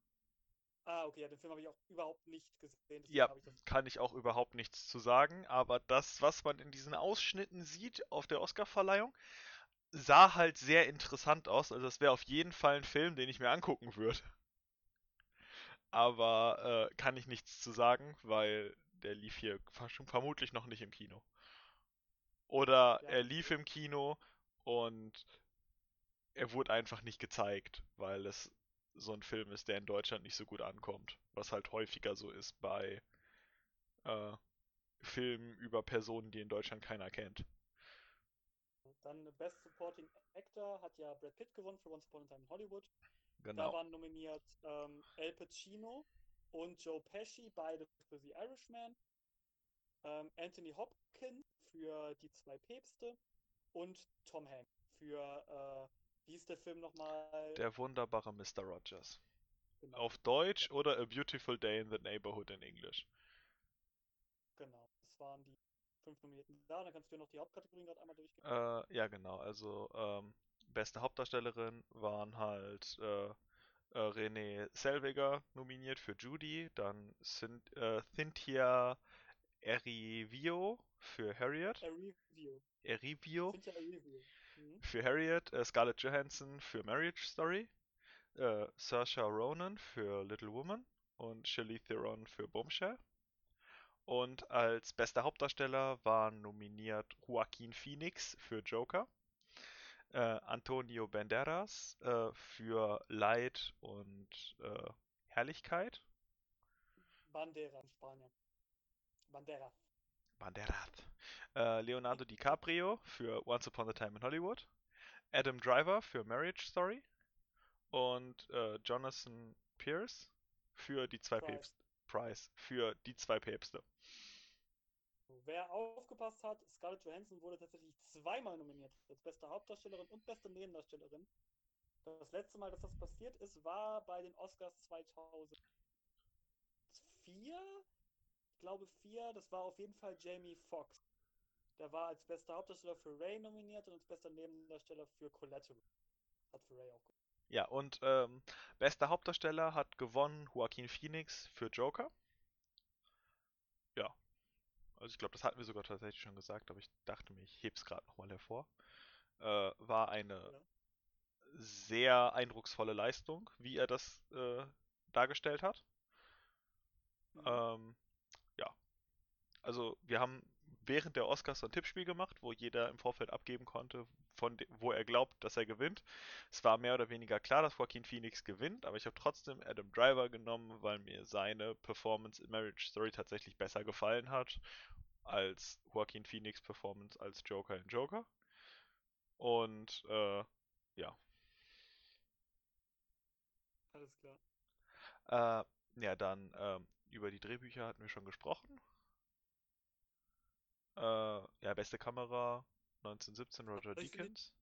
Ah, okay, ja, den Film habe ich auch überhaupt nicht gesehen. Ja, ich das. kann ich auch überhaupt nichts zu sagen, aber das, was man in diesen Ausschnitten sieht auf der Oscarverleihung, sah halt sehr interessant aus. Also das wäre auf jeden Fall ein Film, den ich mir angucken würde. Aber äh, kann ich nichts zu sagen, weil der lief hier vermutlich noch nicht im Kino. Oder Ja. er lief im Kino und er wurde einfach nicht gezeigt, weil es so ein Film ist, der in Deutschland nicht so gut ankommt. Was halt häufiger so ist bei äh, Filmen über Personen, die in Deutschland keiner kennt. Dann Best Supporting Actor hat ja Brad Pitt gewonnen für Once Upon a Time in Hollywood. Da Genau. waren nominiert ähm, Al Pacino und Joe Pesci, beide für The Irishman. Ähm, Anthony Hopkins für Die zwei Päpste und Tom Hanks für, äh, wie hieß der Film nochmal? Der wunderbare Mr. Rogers. Genau, Auf Deutsch oder A Beautiful Day in the Neighborhood in English. genau, das waren die fünf Nominierten da. Dann kannst du ja noch die Hauptkategorien gerade einmal durchgehen. Äh, ja, genau. Also, ähm, beste Hauptdarstellerin waren halt äh, äh, Renée nominiert für Judy, dann Cyn äh, Cynthia Erivo für Harriet. Erivio Review. Mhm. für Harriet, äh, Scarlett Johansson für Marriage Story, äh, Saoirse Ronan für Little Woman und Charlize Theron für Bombshell. Und als bester Hauptdarsteller waren nominiert Joaquin Phoenix für Joker, äh, Antonio Banderas äh, für Leid und äh, Herrlichkeit, Bandera in Spanien. Bandera. Banderas, äh, Leonardo DiCaprio für Once Upon a Time in Hollywood, Adam Driver für Marriage Story und äh, Jonathan Pierce für Die zwei. Päpste. Prize für die zwei Päpste. Wer aufgepasst hat, Scarlett Johansson wurde tatsächlich zweimal nominiert. Als beste Hauptdarstellerin und beste Nebendarstellerin. Das letzte Mal, dass das passiert ist, war bei den Oscars 2004. Ich glaube 4. Das war auf jeden Fall Jamie Foxx. Der war als bester Hauptdarsteller für Ray nominiert und als bester Nebendarsteller für Collateral. Hat für Ray auch gewonnen. Ja, und ähm, bester Hauptdarsteller hat gewonnen Joaquin Phoenix für Joker. Ja. Also ich glaube, das hatten wir sogar tatsächlich schon gesagt, aber ich dachte mir, ich heb's gerade nochmal hervor. Äh, war eine Ja. sehr eindrucksvolle Leistung, wie er das äh, dargestellt hat. Mhm. Ähm, ja. Also wir haben während der Oscars so ein Tippspiel gemacht, wo jeder im Vorfeld abgeben konnte, von wo er glaubt, dass er gewinnt. Es war mehr oder weniger klar, dass Joaquin Phoenix gewinnt, aber ich habe trotzdem Adam Driver genommen, weil mir seine Performance in Marriage Story tatsächlich besser gefallen hat als Joaquin Phoenix Performance als Joker in Joker. Und äh, ja, Alles klar. Äh, ja, dann ähm, über die Drehbücher hatten wir schon gesprochen. Äh, ja, beste Kamera 1917 Roger finde- Deakins.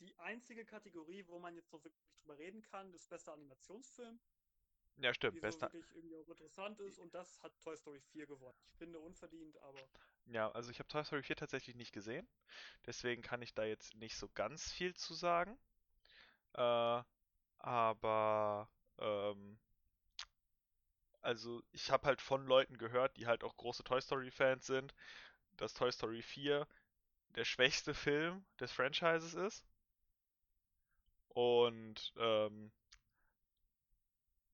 Die einzige Kategorie, wo man jetzt noch wirklich drüber reden kann, ist bester Animationsfilm, Ja, stimmt, die so wirklich irgendwie auch interessant ist und das hat Toy Story 4 gewonnen. Ich finde unverdient, aber Ja, also ich habe Toy Story 4 tatsächlich nicht gesehen. Deswegen kann ich da jetzt nicht so ganz viel zu sagen. Äh, aber ähm, also ich habe halt von Leuten gehört, die halt auch große Toy Story Fans sind, dass Toy Story 4 der schwächste Film des Franchises ist. Und ähm,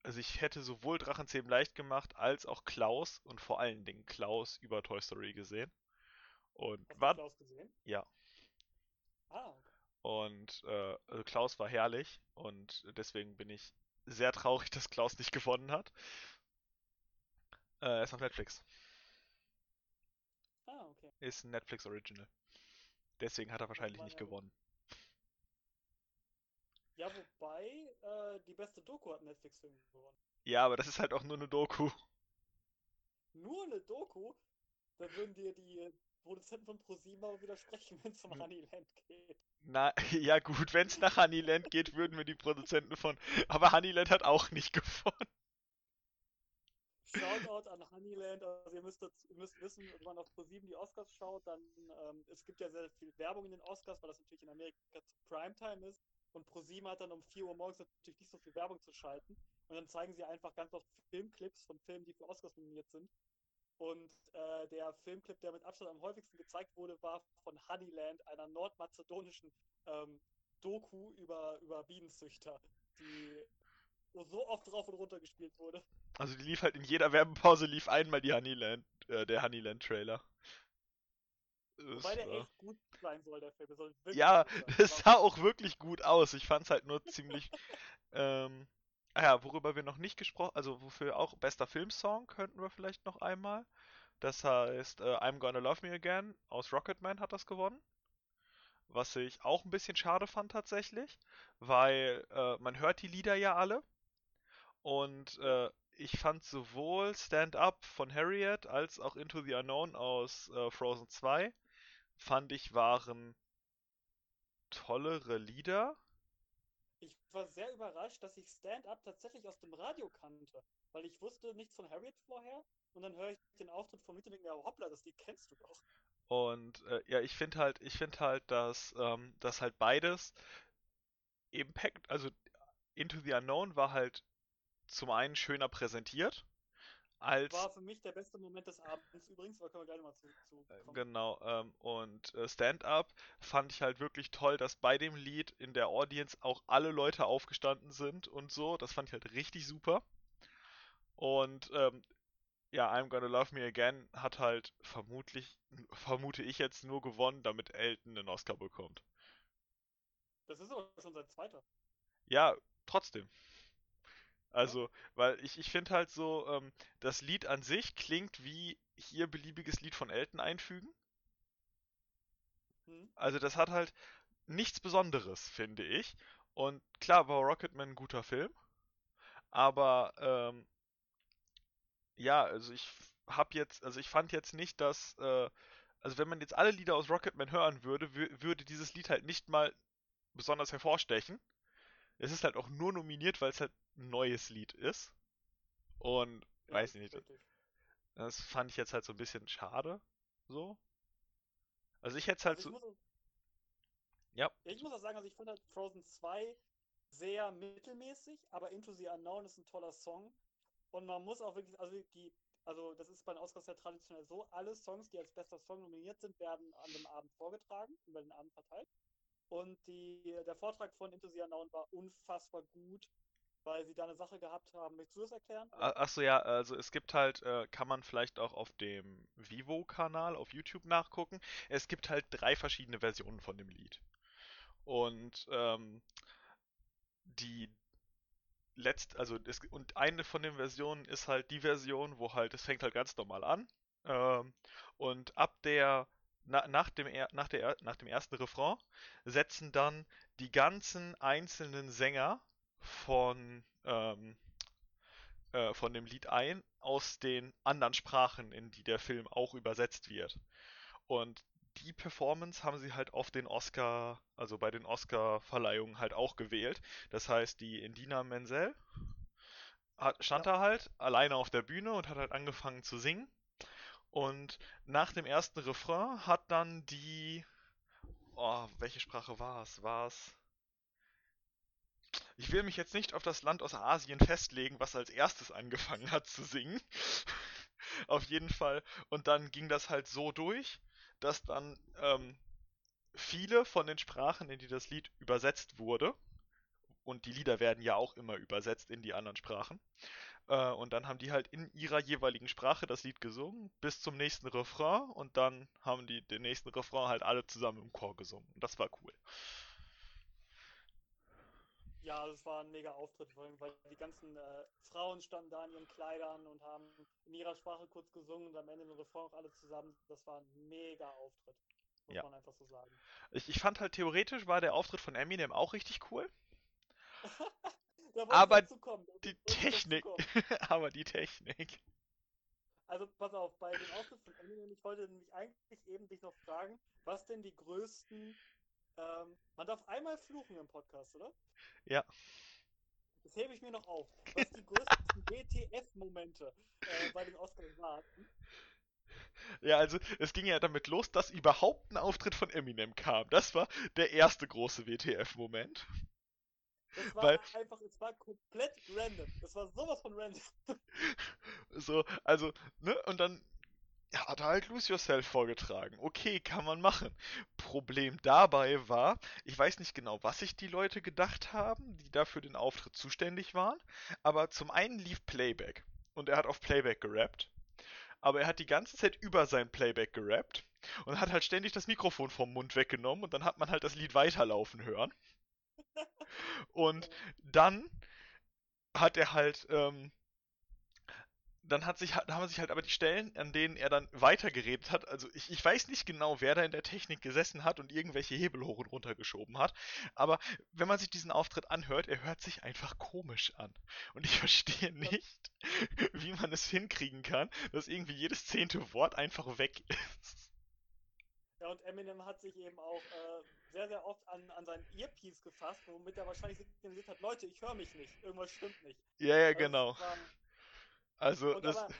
also ich hätte sowohl Drachenzähmen leicht gemacht als auch Klaus und vor allen Dingen Klaus über Toy Story gesehen. Und hast du war Klaus gesehen? ja. Ah, okay. Und äh, also Klaus war herrlich und deswegen bin ich sehr traurig, dass Klaus nicht gewonnen hat. Äh, er ist auf Netflix. Ah, okay. Ist ein Netflix Original. Deswegen hat er wahrscheinlich nicht gewonnen. Ja, wobei, äh, die beste Doku hat Netflix-Film gewonnen. Ja, aber das ist halt auch nur eine Doku. Nur eine Doku? Da würden dir die Produzenten von ProSieben aber widersprechen, wenn es um. Honeyland geht. Na, ja gut, wenn es nach Honeyland geht, würden wir die Produzenten von. Aber Honeyland hat auch nicht gewonnen. Shoutout an Honeyland. Also ihr müsst, ihr müsst wissen, wenn man auf ProSieben die Oscars schaut, dann ähm, es gibt ja sehr viel Werbung in den Oscars, weil das natürlich in Amerika Primetime ist. Und ProSieben hat dann um 4 Uhr morgens natürlich nicht so viel Werbung zu schalten. Und dann zeigen sie einfach ganz oft Filmclips von Filmen, die für Oscars nominiert sind. Und äh, der Filmclip, der mit Abstand am häufigsten gezeigt wurde, war von Honeyland, einer nordmazedonischen ähm, Doku über, über Bienenzüchter, die so oft drauf und runter gespielt wurde. Also die lief halt in jeder Werbepause lief einmal die Honeyland, äh, der Honeyland Trailer. Wobei der echt gut sein soll, der Film. Der soll Ja, es sah auch wirklich gut aus. Ich fand's halt nur ziemlich. ähm, ah ja, worüber wir noch nicht gesprochen, also wofür auch bester Filmsong könnten wir vielleicht noch einmal. Das heißt, äh, I'm Gonna Love Me Again aus Rocketman hat das gewonnen. Was ich auch ein bisschen schade fand tatsächlich, weil äh, man hört die Lieder ja alle. Und äh, ich fand sowohl Stand Up von Harriet als auch Into the Unknown aus äh, Frozen 2 fand ich waren tollere Lieder. Ich war sehr überrascht, dass ich Stand-Up tatsächlich aus dem Radio kannte, weil ich wusste nichts von Harriet vorher und dann höre ich den Auftritt von Lied und denke mir, hoppla, das Lied kennst du doch. Und äh, ja, ich finde halt, ich finde halt, dass, ähm, dass halt beides Impact, also Into the Unknown war halt zum einen schöner präsentiert, als War für mich der beste Moment des Abends übrigens, da können wir gleich mal zu, zu Äh, kommen. Genau, ähm, und äh, Stand-Up fand ich halt wirklich toll, dass bei dem Lied in der Audience auch alle Leute aufgestanden sind und so. Das fand ich halt richtig super. Und ähm, ja, I'm Gonna Love Me Again hat halt vermutlich, vermute ich jetzt nur gewonnen, damit Elton einen Oscar bekommt. Das ist aber schon sein zweiter. Ja, trotzdem. Also, weil ich, ich finde halt so, ähm, das Lied an sich klingt wie hier beliebiges Lied von Elton einfügen. Hm? Also das hat halt nichts Besonderes, finde ich. Und klar war Rocketman ein guter Film, aber ähm, Ja, also ich hab jetzt, also ich fand jetzt nicht, dass, äh, also wenn man jetzt alle Lieder aus Rocketman hören würde, wü- würde dieses Lied halt nicht mal besonders hervorstechen. Es ist halt auch nur nominiert, weil es halt ein neues Lied ist. Und Ja, weiß nicht, richtig. das fand ich jetzt halt so ein bisschen schade. So. Also ich hätte es halt Also so, ja, ich muss auch sagen, also ich finde halt Frozen 2 sehr mittelmäßig, aber Into the Unknown ist ein toller Song. Und man muss auch wirklich, also die, also das ist bei den Oscars ja traditionell so, alle Songs, die als bester Song nominiert sind, werden an dem Abend vorgetragen, über den Abend verteilt. Und die, der Vortrag von Into the Unknown war unfassbar gut, weil sie da eine Sache gehabt haben. Möchtest du das erklären? A- Ach so, ja, also es gibt halt, äh, kann man vielleicht auch auf dem Vivo-Kanal auf YouTube nachgucken. Es gibt halt drei verschiedene Versionen von dem Lied. Und ähm, die letzt, also es, und eine von den Versionen ist halt die Version, wo halt, es fängt halt ganz normal an. Ähm, und ab der, na, nach dem, nach der, nach dem ersten Refrain setzen dann die ganzen einzelnen Sänger von, ähm, äh, von dem Lied ein aus den anderen Sprachen, in die der Film auch übersetzt wird. Und die Performance haben sie halt auf den Oscar, also bei den Oscar-Verleihungen halt auch gewählt. Das heißt, die Indina Menzel hat, stand Ja. da halt alleine auf der Bühne und hat halt angefangen zu singen. Und nach dem ersten Refrain hat dann die, oh, welche Sprache war es? War es? Ich will mich jetzt nicht auf das Land aus Asien festlegen, was als erstes angefangen hat zu singen. Auf jeden Fall. Und dann ging das halt so durch, dass dann ähm, viele von den Sprachen, in die das Lied übersetzt wurde, und die Lieder werden ja auch immer übersetzt in die anderen Sprachen, äh, und dann haben die halt in ihrer jeweiligen Sprache das Lied gesungen bis zum nächsten Refrain und dann haben die den nächsten Refrain halt alle zusammen im Chor gesungen. Und das war cool. Ja, das war ein mega Auftritt, vor allem, weil die ganzen äh, Frauen standen da in ihren Kleidern und haben in ihrer Sprache kurz gesungen und am Ende den Refrain auch alle zusammen. Das war ein mega Auftritt, muss Ja. man einfach so sagen. Ich, ich fand halt theoretisch war der Auftritt von Eminem auch richtig cool, Aber die Technik, aber die Technik. Also pass auf, bei dem Auftritt von Eminem, ich wollte nämlich eigentlich eben dich noch fragen, was denn die größten, ähm, man darf einmal fluchen im Podcast, oder? Ja. Das hebe ich mir noch auf. Was die größten WTF-Momente äh, bei den Oscars waren. Ja, also es ging ja damit los, dass überhaupt ein Auftritt von Eminem kam. Das war der erste große WTF-Moment. Das war Weil- einfach, es war komplett random. Das war sowas von random. So, also, ne, und dann ja, hat er halt Lose Yourself vorgetragen. Okay, kann man machen. Problem dabei war, ich weiß nicht genau, was sich die Leute gedacht haben, die da für den Auftritt zuständig waren, aber zum einen lief Playback und er hat auf Playback gerappt, aber er hat die ganze Zeit über sein Playback gerappt und hat halt ständig das Mikrofon vom Mund weggenommen und dann hat man halt das Lied weiterlaufen hören. Und dann hat er halt, ähm, dann hat sich, haben sich halt aber die Stellen, an denen er dann weitergeredet hat, also ich, ich weiß nicht genau, wer da in der Technik gesessen hat und irgendwelche Hebel hoch und runter geschoben hat, aber wenn man sich diesen Auftritt anhört, er hört sich einfach komisch an. Und ich verstehe nicht, wie man es hinkriegen kann, dass irgendwie jedes zehnte Wort einfach weg ist. Ja, und Eminem hat sich eben auch äh, sehr, sehr oft an, an seinen Earpiece gefasst, womit er wahrscheinlich signalisiert hat, Leute, ich höre mich nicht. Irgendwas stimmt nicht. Ja, ja, Also, genau. war- Also, Und das, aber,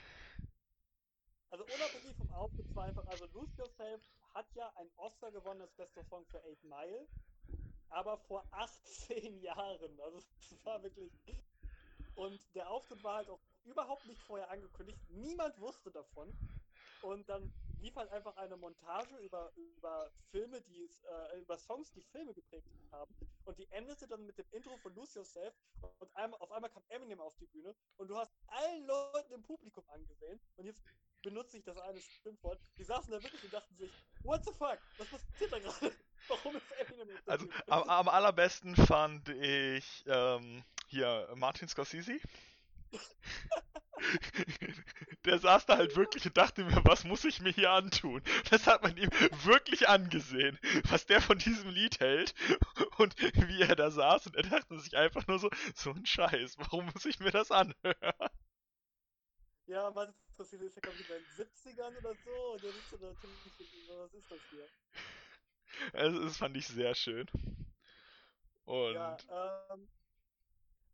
also unabhängig vom Auftritt war einfach, also Lose Yourself hat ja einen Oscar gewonnen als bester Song für 8 Mile, aber vor 18 Jahren. Also es war wirklich. Und der Auftritt war halt auch überhaupt nicht vorher angekündigt. Niemand wusste davon. Und dann lief halt einfach eine Montage über, über Filme, die äh, über Songs, die Filme geprägt haben. Und die endete dann mit dem Intro von Lose Yourself. Und einmal, auf einmal kam Eminem auf die Bühne. Und du hast allen Leuten im Publikum angesehen. Und jetzt benutze ich das eine Schimpfwort. Die saßen da wirklich und dachten sich, what the fuck? Was passiert da gerade? Warum ist Eminem der also am, am allerbesten fand ich ähm, hier Martin Scorsese. Der saß da halt wirklich und dachte mir, was muss ich mir hier antun? Das hat man ihm wirklich angesehen, was der von diesem Lied hält und wie er da saß und er dachte sich einfach nur so, so ein Scheiß, warum muss ich mir das anhören? Ja, Martin Scorsese ist ja, glaube ich, in den 70ern oder so. Und der ist so natürlich, was ist das hier? Also, das fand ich sehr schön. Und Ja, ähm,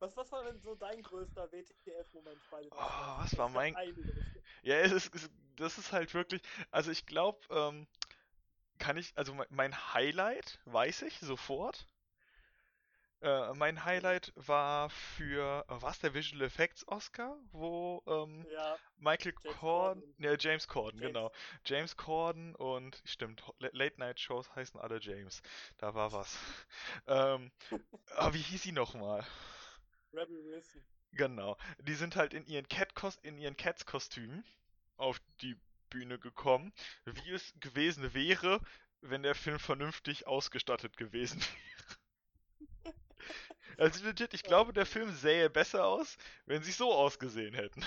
was, was war denn so dein größter WTF-Moment bei den oh, Oscars? was war mein. Ja, es ist, es, das ist halt wirklich. Also ich glaube, ähm, kann ich. Also mein, Highlight weiß ich sofort. Äh, mein. Highlight war für, was der Visual Effects Oscar, wo ähm, Ja, Michael James Corden Corden, ne, James Corden, James. genau. James Corden und, stimmt, Late Night Shows heißen alle James. Da war was. Ähm, ah, wie hieß sie nochmal? Rebel Wilson. Genau. Die sind halt in ihren Cat in ihren Cats-Kostümen auf die Bühne gekommen, wie es gewesen wäre, wenn der Film vernünftig ausgestattet gewesen wäre. Also legit, ich glaube, der. Film sähe besser aus, wenn sie so ausgesehen hätten.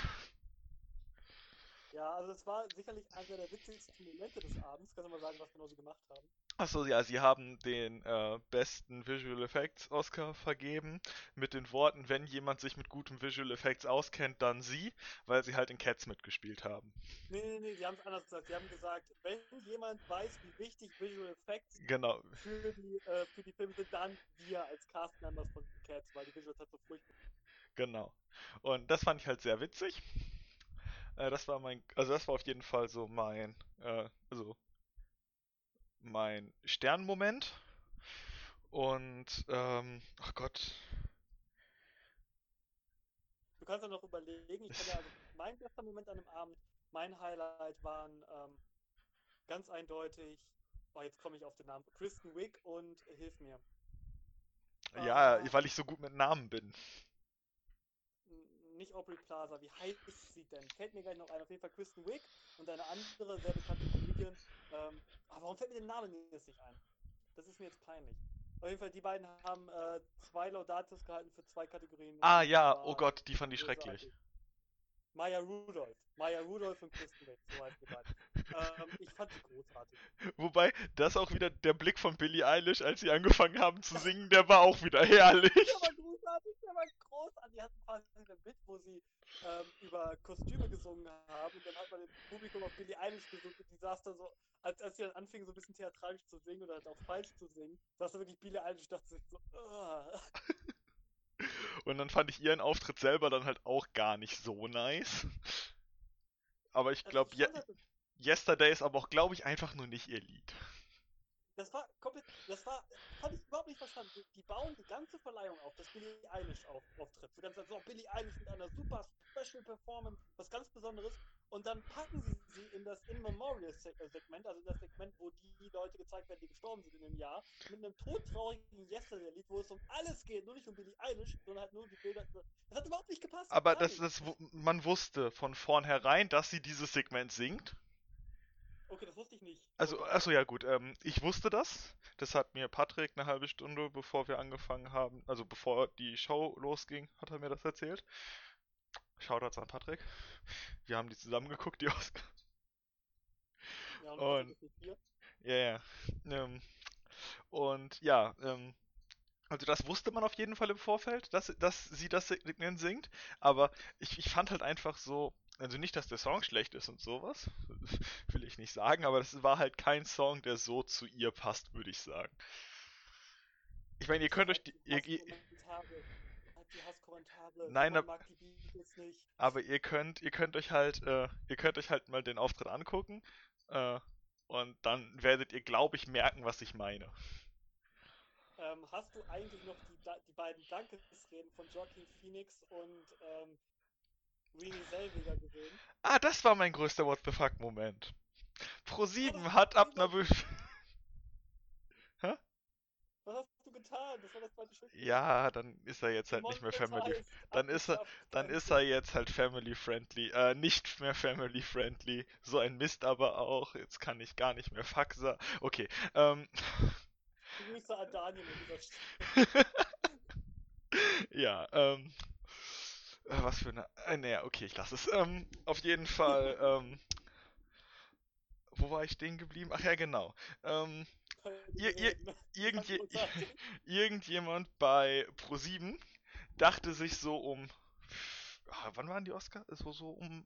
Ja, also es war sicherlich einer der witzigsten Momente des Abends. Kannst du mal sagen, was genau sie gemacht haben? Achso, ja, sie haben den äh, besten Visual Effects Oscar vergeben mit den Worten, wenn jemand sich mit gutem Visual Effects auskennt, dann sie, weil sie halt in Cats mitgespielt haben. Nee, nee, nee, sie haben es anders gesagt. Sie haben gesagt, wenn jemand weiß, wie wichtig Visual Effects Genau, für die, äh, für die Filme sind, dann wir als Cast-Members von Cats, weil die Visuals halt so furchtbar genau. Und das fand ich halt sehr witzig. Äh, das war mein, also das war auf jeden Fall so mein, äh, also mein Sternmoment. Und, ähm, ach Gott, Du kannst ja noch überlegen, ich ja, also mein bester Moment an dem Abend, mein Highlight waren ähm, ganz eindeutig, oh, jetzt komme ich auf den Namen, Kristen Wiig und Hilf mir. ja, Äh, weil ich so gut mit Namen bin. nicht Aubrey Plaza, wie heißt sie denn? Fällt mir gleich noch ein, auf jeden Fall Kristen Wiig und eine andere sehr bekannte Comedian. Ähm, aber warum fällt mir der Name jetzt nicht ein? Das ist mir jetzt peinlich. Auf jeden Fall, die beiden haben äh, zwei Laudatos gehalten für zwei Kategorien Ah ja, oh Gott, die fand ich schrecklich. Maya Rudolph. Maya Rudolph und Kristen Wiig, so heißt die beiden. Ähm, ich fand die großartig. Wobei, das auch wieder der Blick von Billie Eilish, als sie angefangen haben zu singen, der war auch wieder herrlich. Der war großartig, war großartig. Die hatten quasi ein Bit, wo sie ähm, über Kostüme gesungen haben und dann hat man im Publikum auf Billie Eilish gesungen und die saß da so, als, als sie dann anfing, so ein bisschen theatralisch zu singen oder halt auch falsch zu singen, saß da wirklich Billie Eilish und dachte sich so, "Ugh." Und dann fand ich ihren Auftritt selber dann halt auch gar nicht so nice. Aber ich glaube, Yesterday ist aber auch, glaube ich, einfach nur nicht ihr Lied. Das war komplett, das war, habe ich überhaupt nicht verstanden. Die, die bauen die ganze Verleihung auf, dass Billie Eilish auf, auftritt. Die ganze Zeit so, Billie Eilish mit einer super Special Performance, was ganz Besonderes. Und dann packen sie sie in das In Memorial Segment, also in das Segment, wo die Leute gezeigt werden, die gestorben sind in dem Jahr, mit einem todtraurigen Yesterday-Lied, wo es um alles geht, nur nicht um Billie Eilish, sondern halt nur die Bilder. Das hat überhaupt nicht gepasst, Aber das, das, man wusste von vornherein, dass sie dieses Segment singt. Okay, das wusste ich nicht. Also, achso, ja gut, ähm, ich wusste das. Das hat mir Patrick eine halbe Stunde, bevor wir angefangen haben, also bevor die Show losging, hat er mir das erzählt. Shoutouts an Patrick. Wir haben die zusammen geguckt, die Oscars. Ja, und ja, ja. Ähm, und ja, ähm, also das wusste man auf jeden Fall im Vorfeld, dass, dass sie das Segment singt. Aber ich, ich fand halt einfach so, also nicht, dass der Song schlecht ist und sowas, will ich nicht sagen, aber das war halt kein Song, der so zu ihr passt, würde ich sagen. Ich meine, ihr könnt euch die, ihr, ihr, nein, Niemand ab- mag die Beatles nicht. aber ihr könnt, ihr könnt euch halt, äh, ihr könnt euch halt mal den Auftritt angucken, äh, und dann werdet ihr, glaube ich, merken, was ich meine. Ähm, hast du eigentlich noch die, die beiden Dankesreden von Joaquin Phoenix und ähm, Renée Zellweger gesehen? Ah, das war mein größter What the fuck Moment. Ja, was Pro7 hast hat ab einer? Be Hä? Was hast du getan? Das war das zweite Stück. Ja, dann ist er jetzt halt nicht mehr Family. Demonetized, Dann ist er, dann ist er jetzt halt Family Friendly. Äh, nicht mehr Family Friendly. So ein Mist aber auch. Jetzt kann ich gar nicht mehr Faxa. Okay, ähm, Grüße an Daniel an dieser Stelle. ja, ähm, äh, was für eine, äh, naja, okay, ich lasse es. Ähm, auf jeden Fall, ähm, wo war ich stehen geblieben? Ach ja, genau. Ähm, Reden. Die waren irgendje, irgendjemand bei Pro7 dachte sich so um, ah, wann waren die Oscars? So, so um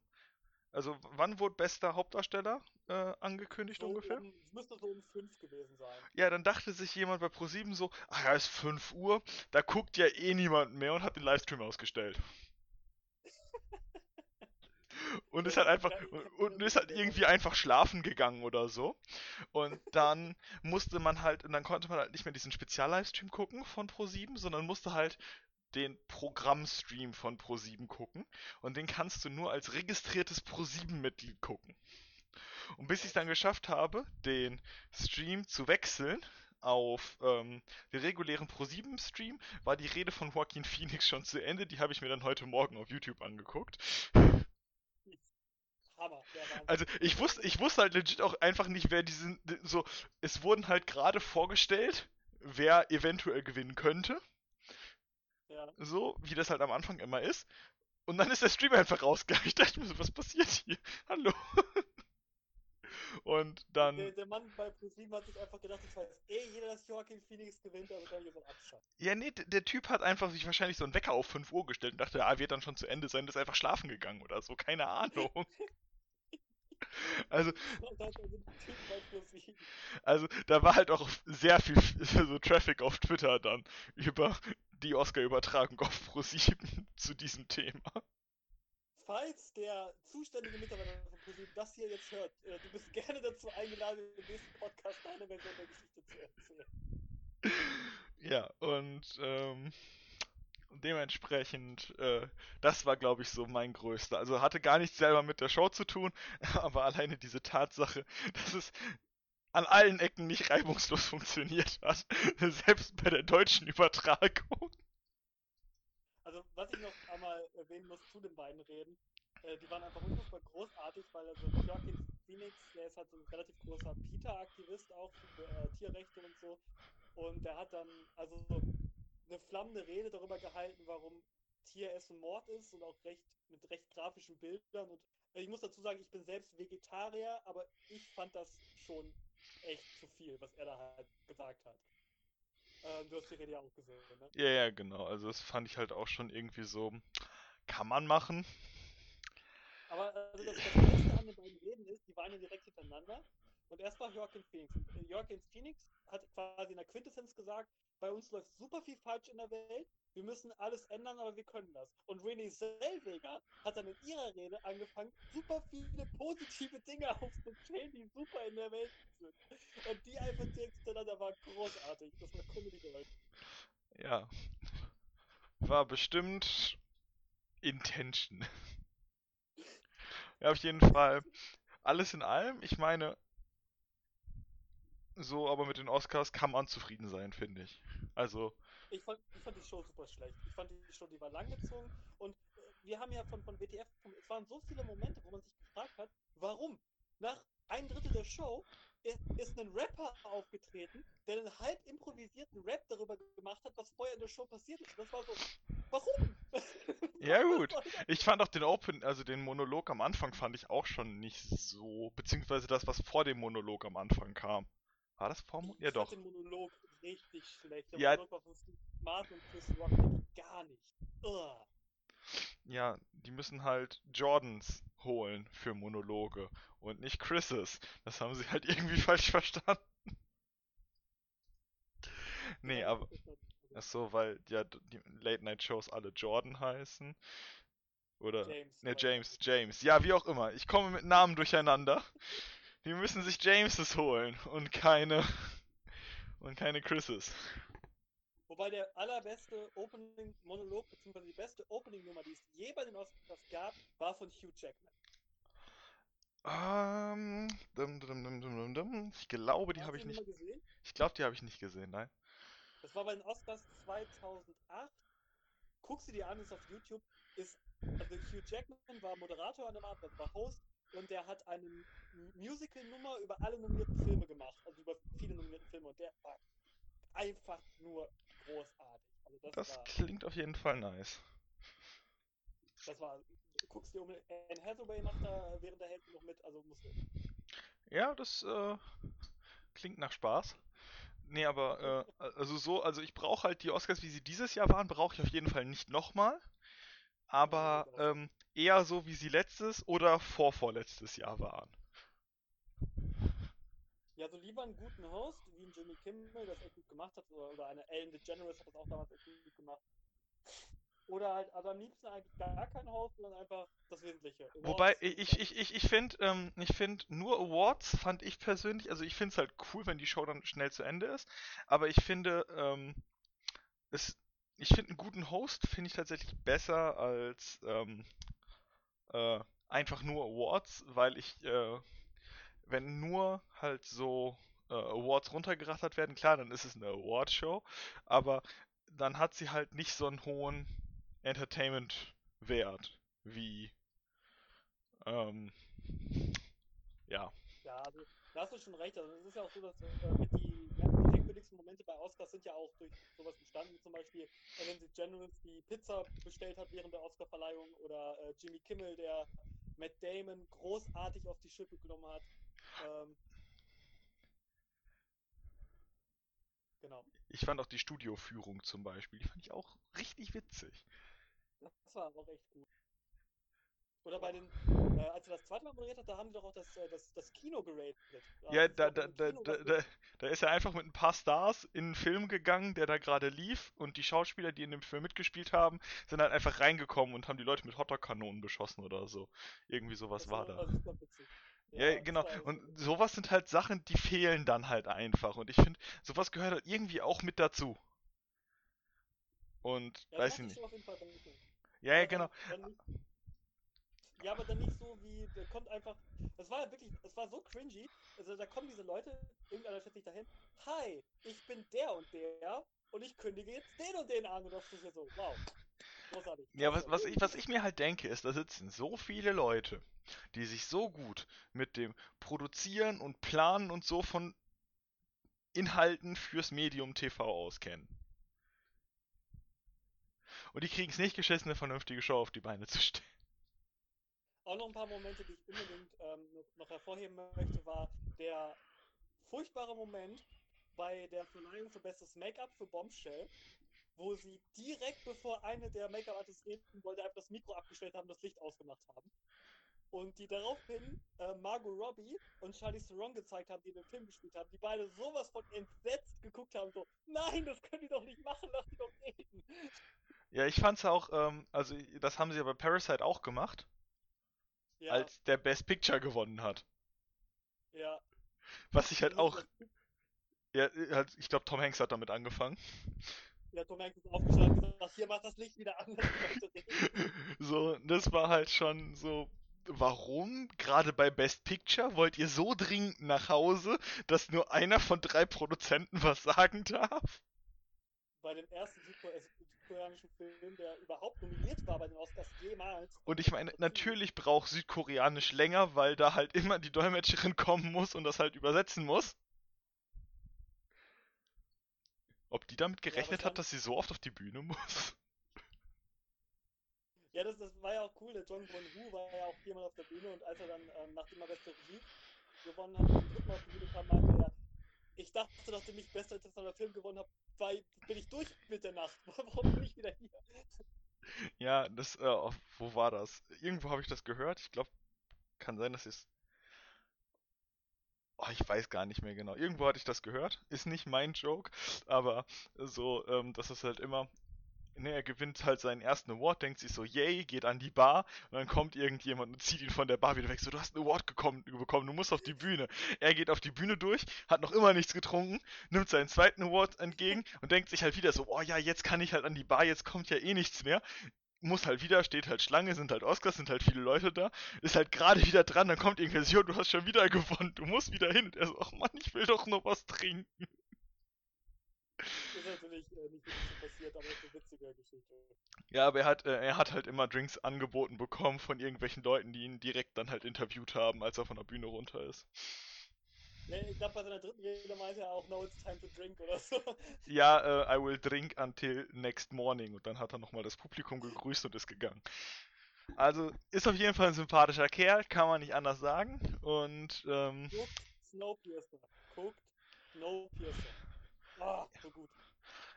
Also wann wurde bester Hauptdarsteller äh, angekündigt So ungefähr? um, es müsste so um fünf gewesen sein. Ja, dann dachte sich jemand bei ProSieben so, ach ja, ist 5 Uhr, da guckt ja eh niemand mehr und hat den Livestream ausgestellt. Und ist halt einfach und, ist halt irgendwie einfach schlafen gegangen oder so. Und dann musste man halt, und dann konnte man halt nicht mehr diesen Spezial-Livestream gucken von Pro7, sondern musste halt den Programmstream von Pro7 gucken. Und den kannst du nur als registriertes Pro7-Mitglied gucken. Und bis ich es dann geschafft habe, den Stream zu wechseln auf ähm, den regulären Pro7-Stream, war die Rede von Joaquin Phoenix schon zu Ende. Die habe ich mir dann heute Morgen auf YouTube angeguckt. Hammer, der. Also ich wusste, ich wusste halt legit auch einfach nicht, wer diesen so. Es wurden halt gerade vorgestellt, wer eventuell gewinnen könnte, ja. so wie das halt am Anfang immer ist. Und dann ist der Stream einfach rausgegangen. Ich dachte mir so, was passiert hier? Hallo. Und Der, dann, der Mann bei ProSieben hat sich einfach gedacht, ich weiß eh jeder, dass Joaquin Phoenix gewinnt, also kann ich jetzt abschaffen. ja nee, der Typ hat einfach sich wahrscheinlich so einen Wecker auf 5 Uhr gestellt und dachte, ah, wird dann schon zu Ende sein, ist einfach schlafen gegangen oder so, keine Ahnung. Also, ProSieben. Also, da war halt auch sehr viel so Traffic auf Twitter dann über die Oscar-Übertragung auf Pro7 zu diesem Thema. Falls der zuständige Mitarbeiter von ProSieben das hier jetzt hört, äh, du bist gerne dazu eingeladen, im nächsten Podcast deine Version der Geschichte zu erzählen. Ja, und ähm, dementsprechend, äh, das war, glaube ich, so mein größter. Also hatte gar nichts selber mit der Show zu tun, aber alleine diese Tatsache, dass es an allen Ecken nicht reibungslos funktioniert hat, selbst bei der deutschen Übertragung. Also, was ich noch einmal erwähnen muss zu den beiden Reden, äh, die waren einfach unfassbar großartig, weil also Joaquin Phoenix, der ist halt so ein relativ großer PETA-Aktivist auch für äh, Tierrechte und so. Und der hat dann also so eine flammende Rede darüber gehalten, warum Tieressen Mord ist und auch recht mit recht grafischen Bildern. Und äh, ich muss dazu sagen, ich bin selbst Vegetarier, aber ich fand das schon echt zu viel, was er da halt gesagt hat. Ähm, du hast die Rede ja auch gesehen, ne? Ja, ja, genau. Also das fand ich halt auch schon irgendwie so, kann man machen. Aber also das, das Beste an den beiden Reden ist, die waren ja direkt hintereinander. Und erst war Joaquin Phoenix. Joaquin Phoenix hat quasi in der Quintessenz gesagt, bei uns läuft super viel falsch in der Welt, wir müssen alles ändern, aber wir können das. Und Renee Zellweger hat dann in ihrer Rede angefangen, super viele positive Dinge aufzuzählen, die super in der Welt sind. Und die einfach direkt hintereinander waren großartig. Das war Comedy Gold. Ja. War bestimmt Intention. Ja, auf jeden Fall. Alles in allem, ich meine, so, aber mit den Oscars kann man zufrieden sein, finde ich. Also, Ich fand, ich fand die Show super schlecht. Ich fand die Show, die war langgezogen und äh, wir haben ja von, von WTF, es waren so viele Momente, wo man sich gefragt hat, warum? Nach ein Drittel der Show ist ein Rapper aufgetreten, der einen halb improvisierten Rap darüber gemacht hat, was vorher in der Show passiert ist. Das war so, warum? Ja, gut. ich fand auch den Open, also den Monolog am Anfang fand ich auch schon nicht so, beziehungsweise das, was vor dem Monolog am Anfang kam. War das vor? Mo- Ja, Ich fand doch. den Monolog richtig schlecht. Der Ja. Monolog von Steve Martin und Chris Rock gar nicht. Ugh. Ja, die müssen halt Jordans holen für Monologe und nicht Chris's. Das haben sie halt irgendwie falsch verstanden. Nee, aber das war- ach so, weil ja die Late Night Shows alle Jordan heißen. Oder James. ne James, James. Ja, wie auch immer. Ich komme mit Namen durcheinander. Die müssen sich Jameses holen und keine und keine Chris's. Wobei der allerbeste Opening-Monolog, beziehungsweise die beste Opening-Nummer, die es je bei den Oscars gab, war von Hugh Jackman. Ähm, dum, dum, dum. Ich glaube, die habe ich nicht. Gesehen? Ich glaube, die habe ich nicht gesehen, nein. Das war bei den Oscars 2008. Guck sie dir an, ist auf YouTube. Ist, also Hugh Jackman war Moderator an dem Abend, war Host und der hat eine Musical-Nummer über alle nominierten Filme gemacht. Also über viele nominierte Filme und der war einfach nur großartig. Also das, Das war, klingt auf jeden Fall nice. das war, guckst dir um, Anne Hathaway macht da während der Hälfte noch mit, also muss Ja, das äh, klingt nach Spaß. Nee, aber äh, also so, also ich brauche halt die Oscars, wie sie dieses Jahr waren, brauche ich auf jeden Fall nicht nochmal. Aber Ja, ähm, eher so, wie sie letztes oder vorvorletztes Jahr waren. Ja, so lieber einen guten Host, wie ein Jimmy Kimmel das echt gut gemacht hat, oder, oder eine Ellen DeGeneres hat das auch damals echt gut gemacht. Oder halt, also am liebsten eigentlich gar kein Host, sondern einfach das Wesentliche. Awards Wobei, ich, ich, ich, ich finde, ähm, ich finde, nur Awards fand ich persönlich, also ich finde es halt cool, wenn die Show dann schnell zu Ende ist, aber ich finde, ähm, es, ich finde einen guten Host finde ich tatsächlich besser als ähm, äh, einfach nur Awards, weil ich, äh, wenn nur halt so äh, Awards runtergerattert werden, klar, dann ist es eine Awardshow, aber dann hat sie halt nicht so einen hohen Entertainment-Wert wie, ähm, ja. Ja, also, da hast du schon recht. Also, es ist ja auch so, dass äh, mit die, denkwürdigsten Momente bei Oscars sind ja auch durch sowas entstanden. Zum Beispiel Ellen DeGeneres, die Pizza bestellt hat während der Oscarverleihung oder äh, Jimmy Kimmel, der Matt Damon großartig auf die Schippe genommen hat. Ähm, genau. Ich fand auch die Studioführung zum Beispiel, die fand ich auch richtig witzig. Das war auch echt gut. Oder bei den, äh, als er das zweite Mal moderiert hat, da haben die doch auch das, äh, das, das Kino geratet. Ja, sie da, auch da, da, da, da, da ist er einfach mit ein paar Stars in einen Film gegangen, der da gerade lief und die Schauspieler, die in dem Film mitgespielt haben, sind halt einfach reingekommen und haben die Leute mit Hotdog-Kanonen beschossen oder so. Irgendwie sowas Das war war da. witzig. Ja, Ja, das genau. Und sowas sind halt Sachen, die fehlen dann halt einfach. Und ich finde, sowas gehört halt irgendwie auch mit dazu. Und Ja, das weiß ich nicht. Ja, ja, genau. nicht, ja, aber dann nicht so wie, der kommt einfach, das war ja wirklich, das war so cringy, also da kommen diese Leute, irgendeiner stellt sich dahin, hi, ich bin der und der und ich kündige jetzt den und den an und das ist ja so, wow, großartig. Ja, was, was, ich, was ich mir halt denke, ist, da sitzen so viele Leute, die sich so gut mit dem Produzieren und Planen und so von Inhalten fürs Medium TV auskennen. Und die kriegen es nicht geschissen, eine vernünftige Show auf die Beine zu stellen. Auch noch ein paar Momente, die ich unbedingt ähm, noch- hervorheben möchte, war der furchtbare Moment bei der Verleihung für bestes Make-up für Bombshell, wo sie direkt bevor eine der Make-up-Artists reden wollte, einfach das Mikro abgestellt haben, das Licht ausgemacht haben. Und die daraufhin äh, Margot Robbie und Charlie Theron gezeigt haben, die dem Film gespielt haben, die beide sowas von entsetzt geguckt haben, so, nein, das können die doch nicht machen, lass die doch reden. Ja, ich fand's auch, ähm, also das haben sie ja bei Parasite auch gemacht, Ja, als der Best Picture gewonnen hat. ja. Was ich halt Also auch, ja, halt, ich glaube Tom Hanks hat damit angefangen. Ja, Tom Hanks ist aufgestanden und gesagt, hier, mach das Licht wieder an. So, das war halt schon so, warum? Gerade bei Best Picture wollt ihr so dringend nach Hause, dass nur einer von drei Produzenten was sagen darf? bei dem ersten Südko äh, südkoreanischen Film, der überhaupt nominiert war bei den Oscars jemals. Und ich meine, natürlich braucht Südkoreanisch länger, weil da halt immer die Dolmetscherin kommen muss und das halt übersetzen muss. Ob die damit gerechnet hat, wahrscheinlich- dass sie so oft auf die Bühne muss? Ja, das, das war ja auch cool. Der John Won-Hu war ja auch viermal auf der Bühne und als er dann, ähm, nachdem er beste Regie gewonnen hat, zum dritten auf die Bühne kam, meinte er, ich dachte, nachdem ich bester internationaler Film gewonnen habe, bin ich durch mit der Nacht. Warum bin ich wieder hier? Ja, das, äh, wo war das? Irgendwo habe ich das gehört. Ich glaube, kann sein, dass es. Oh, ich weiß gar nicht mehr genau. Irgendwo hatte ich das gehört. Ist nicht mein Joke, aber so, ähm, dass es halt immer. Ne, er gewinnt halt seinen ersten Award, denkt sich so, yay, geht an die Bar und dann kommt irgendjemand und zieht ihn von der Bar wieder weg. So, du hast einen Award gekommen, bekommen, du musst auf die Bühne. Er geht auf die Bühne durch, hat noch immer nichts getrunken, nimmt seinen zweiten Award entgegen und denkt sich halt wieder so, oh ja, jetzt kann ich halt an die Bar, jetzt kommt ja eh nichts mehr muss halt wieder, steht halt Schlange, sind halt Oscars, sind halt viele Leute da, ist halt gerade wieder dran, dann kommt irgendwer, so, du hast schon wieder gewonnen, du musst wieder hin. Und er so, ach Mann, ich will doch noch was trinken. Ist natürlich äh, nicht wirklich so passiert, aber ist eine witzige Geschichte. Ja, aber er hat, äh, er hat halt immer Drinks angeboten bekommen von irgendwelchen Leuten, die ihn direkt dann halt interviewt haben, als er von der Bühne runter ist. Ja, ich glaube, bei seiner dritten Rede meinte er auch, no, it's time to drink oder so. Ja, äh, I will drink until next morning. Und dann hat er nochmal das Publikum gegrüßt und ist gegangen. Also ist auf jeden Fall ein sympathischer Kerl, kann man nicht anders sagen. Und ähm, Guckt Snowpiercer. Guckt Snowpiercer. Ah, so gut.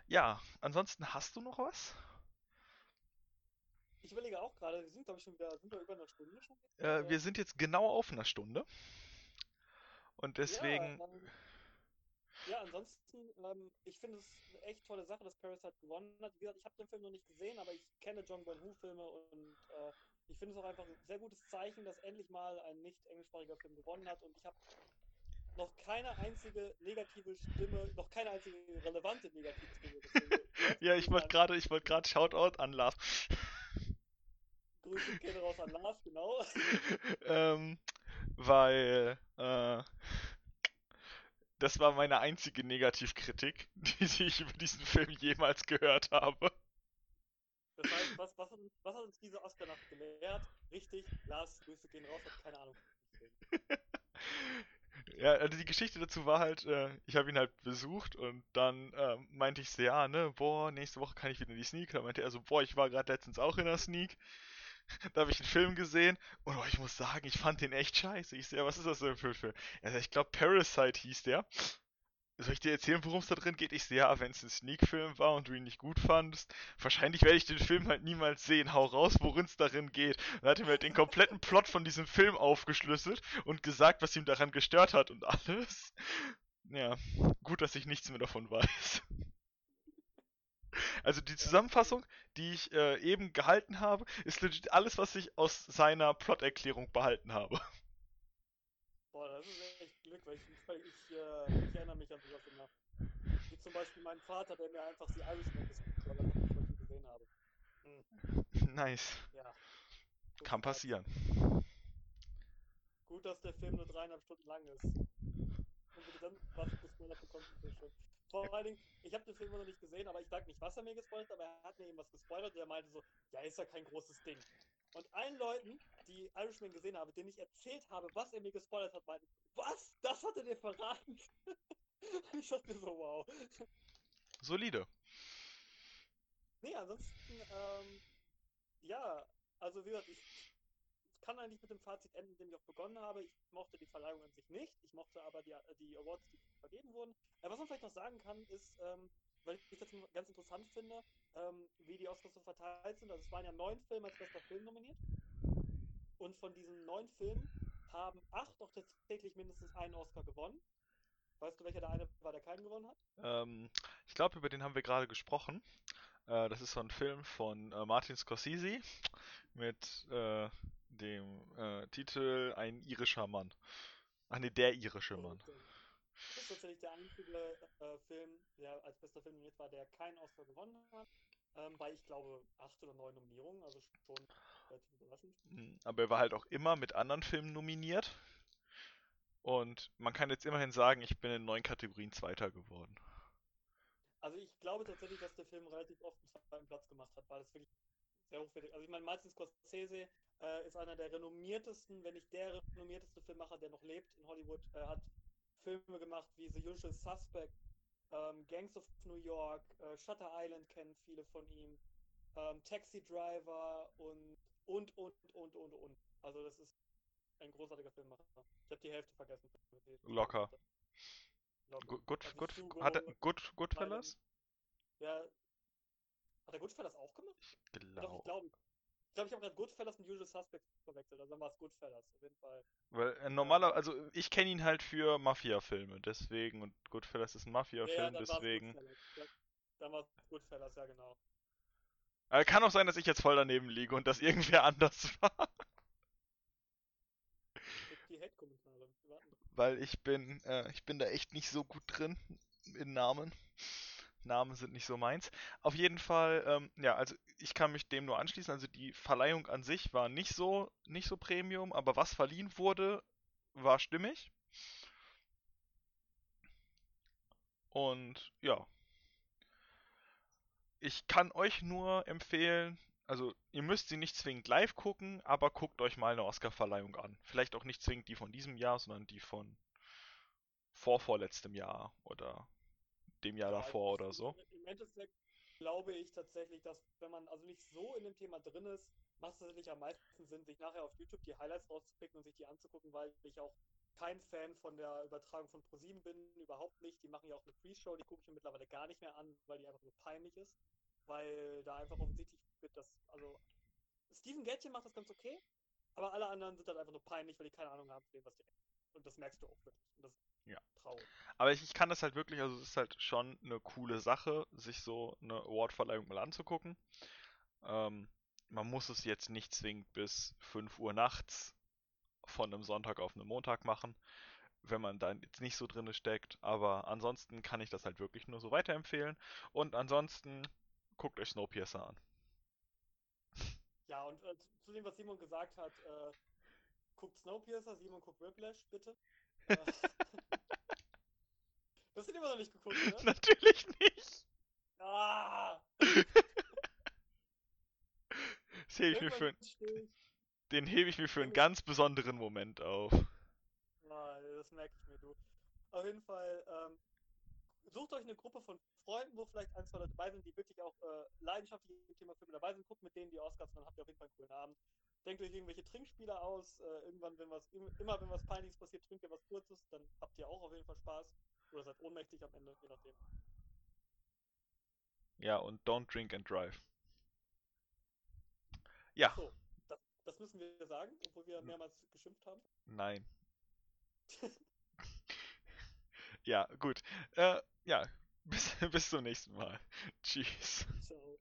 ja, ansonsten hast du noch was? ich überlege auch gerade, wir sind, glaube ich, schon wieder, sind wir über eine Stunde schon? Äh, wir sind jetzt genau auf einer Stunde. Und deswegen. Ja, ähm, ja ansonsten, ähm, ich finde es eine echt tolle Sache, dass Parasite gewonnen hat. Wie gesagt, ich habe den Film noch nicht gesehen, aber ich kenne John Bong-Hu-Filme und äh, ich finde es auch einfach ein sehr gutes Zeichen, dass endlich mal ein nicht englischsprachiger Film gewonnen hat. Und ich habe noch keine einzige negative Stimme, noch keine einzige relevante negative Stimme. ja, ich wollte gerade, ich wollte gerade Shoutout an Lars. Grüße gehen raus an Lars, genau. ähm, weil äh, das war meine einzige Negativkritik, die ich über diesen Film jemals gehört habe. Das heißt, was, was, hat, was hat uns diese Oscar-Nacht gelehrt? Richtig, Lars, Grüße gehen raus, hat keine Ahnung. Ja, also die Geschichte dazu war halt, äh, ich habe ihn halt besucht und dann äh, meinte ich so, ja, ne, boah, nächste Woche kann ich wieder in die Sneak. Da meinte er so, boah, ich war gerade letztens auch in der Sneak. da habe ich einen Film gesehen und oh, ich muss sagen, ich fand den echt scheiße. Ich sehe, was ist das denn für ein Film? Sagt, ich glaube Parasite hieß der. Soll ich dir erzählen, worum es da drin geht? Ich sehe, ja, wenn es ein Sneak-Film war und du ihn nicht gut fandest, wahrscheinlich werde ich den Film halt niemals sehen. Hau raus, worin es darin geht. Dann hat er mir halt den kompletten Plot von diesem Film aufgeschlüsselt und gesagt, was ihm daran gestört hat und alles. Ja, gut, dass ich nichts mehr davon weiß. Also die Zusammenfassung, die ich äh, eben gehalten habe, ist legit alles, was ich aus seiner Plot-Erklärung behalten habe. Boah, das ist echt weil ich, äh, ich erinnere mich an sowas immer. Wie zum Beispiel mein Vater, der mir einfach die Irishman gespielt hat, weil ich ihn gesehen habe. Hm. Nice. Ja. Kann passieren. Gut, dass der Film nur dreieinhalb Stunden lang ist. Und bitte dann was gespoilert bekommt, ist schön. Vor allen Dingen, ich habe den Film noch nicht gesehen, aber ich sag nicht, was er mir gespoilert hat, aber er hat mir eben was gespoilert und er meinte so, ja, ist ja kein großes Ding. Und allen Leuten, die Irishman gesehen haben, denen ich erzählt habe, was er mir gespoilert hat, meinten, was? Das hat er dir verraten? ich dachte mir so, wow. Solide. Nee, ansonsten, ähm, ja, also wie gesagt, ich kann eigentlich mit dem Fazit enden, mit dem ich auch begonnen habe. Ich mochte die Verleihung an sich nicht. Ich mochte aber die, die Awards, die vergeben wurden. Äh, was man vielleicht noch sagen kann, ist, ähm, weil ich das ganz interessant finde, ähm, wie die Oscars so verteilt sind. Also es waren ja neun Filme als bester Film nominiert. Und von diesen neun Filmen haben acht doch tatsächlich mindestens einen Oscar gewonnen. Weißt du, welcher der eine war, der keinen gewonnen hat? Ähm, ich glaube, über den haben wir gerade gesprochen. Äh, das ist so ein Film von äh, Martin Scorsese mit äh, dem äh, Titel Ein irischer Mann. Ach nee, der irische Mann. Das ist tatsächlich der einzige äh, Film, der als bester Film nominiert war, der keinen Oscar gewonnen hat. Ähm, bei, ich glaube, acht oder neun Nominierungen, also schon relativ überraschend. Hm, aber er war halt auch immer mit anderen Filmen nominiert. Und man kann jetzt immerhin sagen, ich bin in neun Kategorien Zweiter geworden. Also ich glaube tatsächlich, dass der Film relativ oft einen zweiten Platz gemacht hat, weil es wirklich sehr hochwertig. Also ich meine, Martin Scorsese äh, ist einer der renommiertesten, wenn nicht der renommierteste Filmmacher, der noch lebt in Hollywood. Er hat Filme gemacht wie The Usual Suspect, ähm, Gangs of New York, äh, Shutter Island kennen viele von ihm, ähm, Taxi Driver und und und und und und. Also das ist ein großartiger Filmmacher. Ich habe die Hälfte vergessen. Locker. Locker. Gut, gut, also gut, hat er gut, Goodfellas? Ja. Hat er Goodfellas auch gemacht? Ich glaube. Doch, ich glaube, glaube, ich habe gerade Goodfellas mit Usual Suspects verwechselt. Also dann war es Goodfellas, auf jeden Fall. Weil äh, normaler, also ich kenne ihn halt für Mafia-Filme, deswegen, und Goodfellas ist ein Mafia-Film, ja, deswegen. Dann war es Goodfellas, ja genau. Aber kann auch sein, dass ich jetzt voll daneben liege und dass irgendwer anders war. Die Hate-Kommentare. Weil ich bin, äh, ich bin da echt nicht so gut drin in Namen. Namen sind nicht so meins. Auf jeden Fall, ähm, ja, also ich kann mich dem nur anschließen. Also die Verleihung an sich war nicht so, nicht so Premium, aber was verliehen wurde, war stimmig. Und ja. Ich kann euch nur empfehlen, also ihr müsst sie nicht zwingend live gucken, aber guckt euch mal eine Oscar-Verleihung an. Vielleicht auch nicht zwingend die von diesem Jahr, sondern die von vorvorletztem Jahr oder dem Jahr ja, davor oder so. Im Endeffekt glaube ich tatsächlich, dass wenn man also nicht so in dem Thema drin ist, macht es tatsächlich am meisten Sinn, sich nachher auf YouTube die Highlights rauszupicken und sich die anzugucken, weil ich auch kein Fan von der Übertragung von ProSieben bin, überhaupt nicht. Die machen ja auch eine Pre-Show, die gucke ich mir mittlerweile gar nicht mehr an, weil die einfach so peinlich ist, weil da einfach offensichtlich wird, dass, also Steven Gätchen macht das ganz okay, aber alle anderen sind halt einfach nur peinlich, weil die keine Ahnung haben, was die Und das merkst du auch wirklich. Und das Ja. traurig. Aber ich, ich kann das halt wirklich, also es ist halt schon eine coole Sache, sich so eine Awardverleihung mal anzugucken. Ähm, man muss es jetzt nicht zwingend bis 5 Uhr nachts von einem Sonntag auf einen Montag machen, wenn man da jetzt nicht so drinne steckt. Aber ansonsten kann ich das halt wirklich nur so weiterempfehlen. Und ansonsten guckt euch Snowpiercer an. Ja, und äh, zu- dem, was Simon gesagt hat, äh, guckt Snowpiercer, Simon guckt Whiplash, bitte. Das hast du immer noch nicht geguckt, oder? Natürlich nicht! Ah! Das hebe ich mir für, ich. den hebe ich mir für einen ganz besonderen Moment auf. Ah, das merke ich mir, du. Auf jeden Fall, ähm, sucht euch eine Gruppe von Freunden, wo vielleicht ein, zwei Leute dabei sind, die wirklich auch äh, leidenschaftlich im Thema Filme dabei sind. Guckt mit denen die Oscars, dann habt ihr auf jeden Fall einen coolen Abend. Denkt euch irgendwelche Trinkspiele aus. Äh, irgendwann, wenn was, im- immer wenn was Peinliches passiert, trinkt ihr was Kurzes, dann habt ihr auch auf jeden Fall Spaß. Oder seid ohnmächtig am Ende, je nachdem. Ja, und don't drink and drive. Ja, So, das, das müssen wir sagen, obwohl wir mehrmals geschimpft haben. nein. Ja, gut. Äh, ja, bis, bis zum nächsten Mal. Tschüss. Ciao.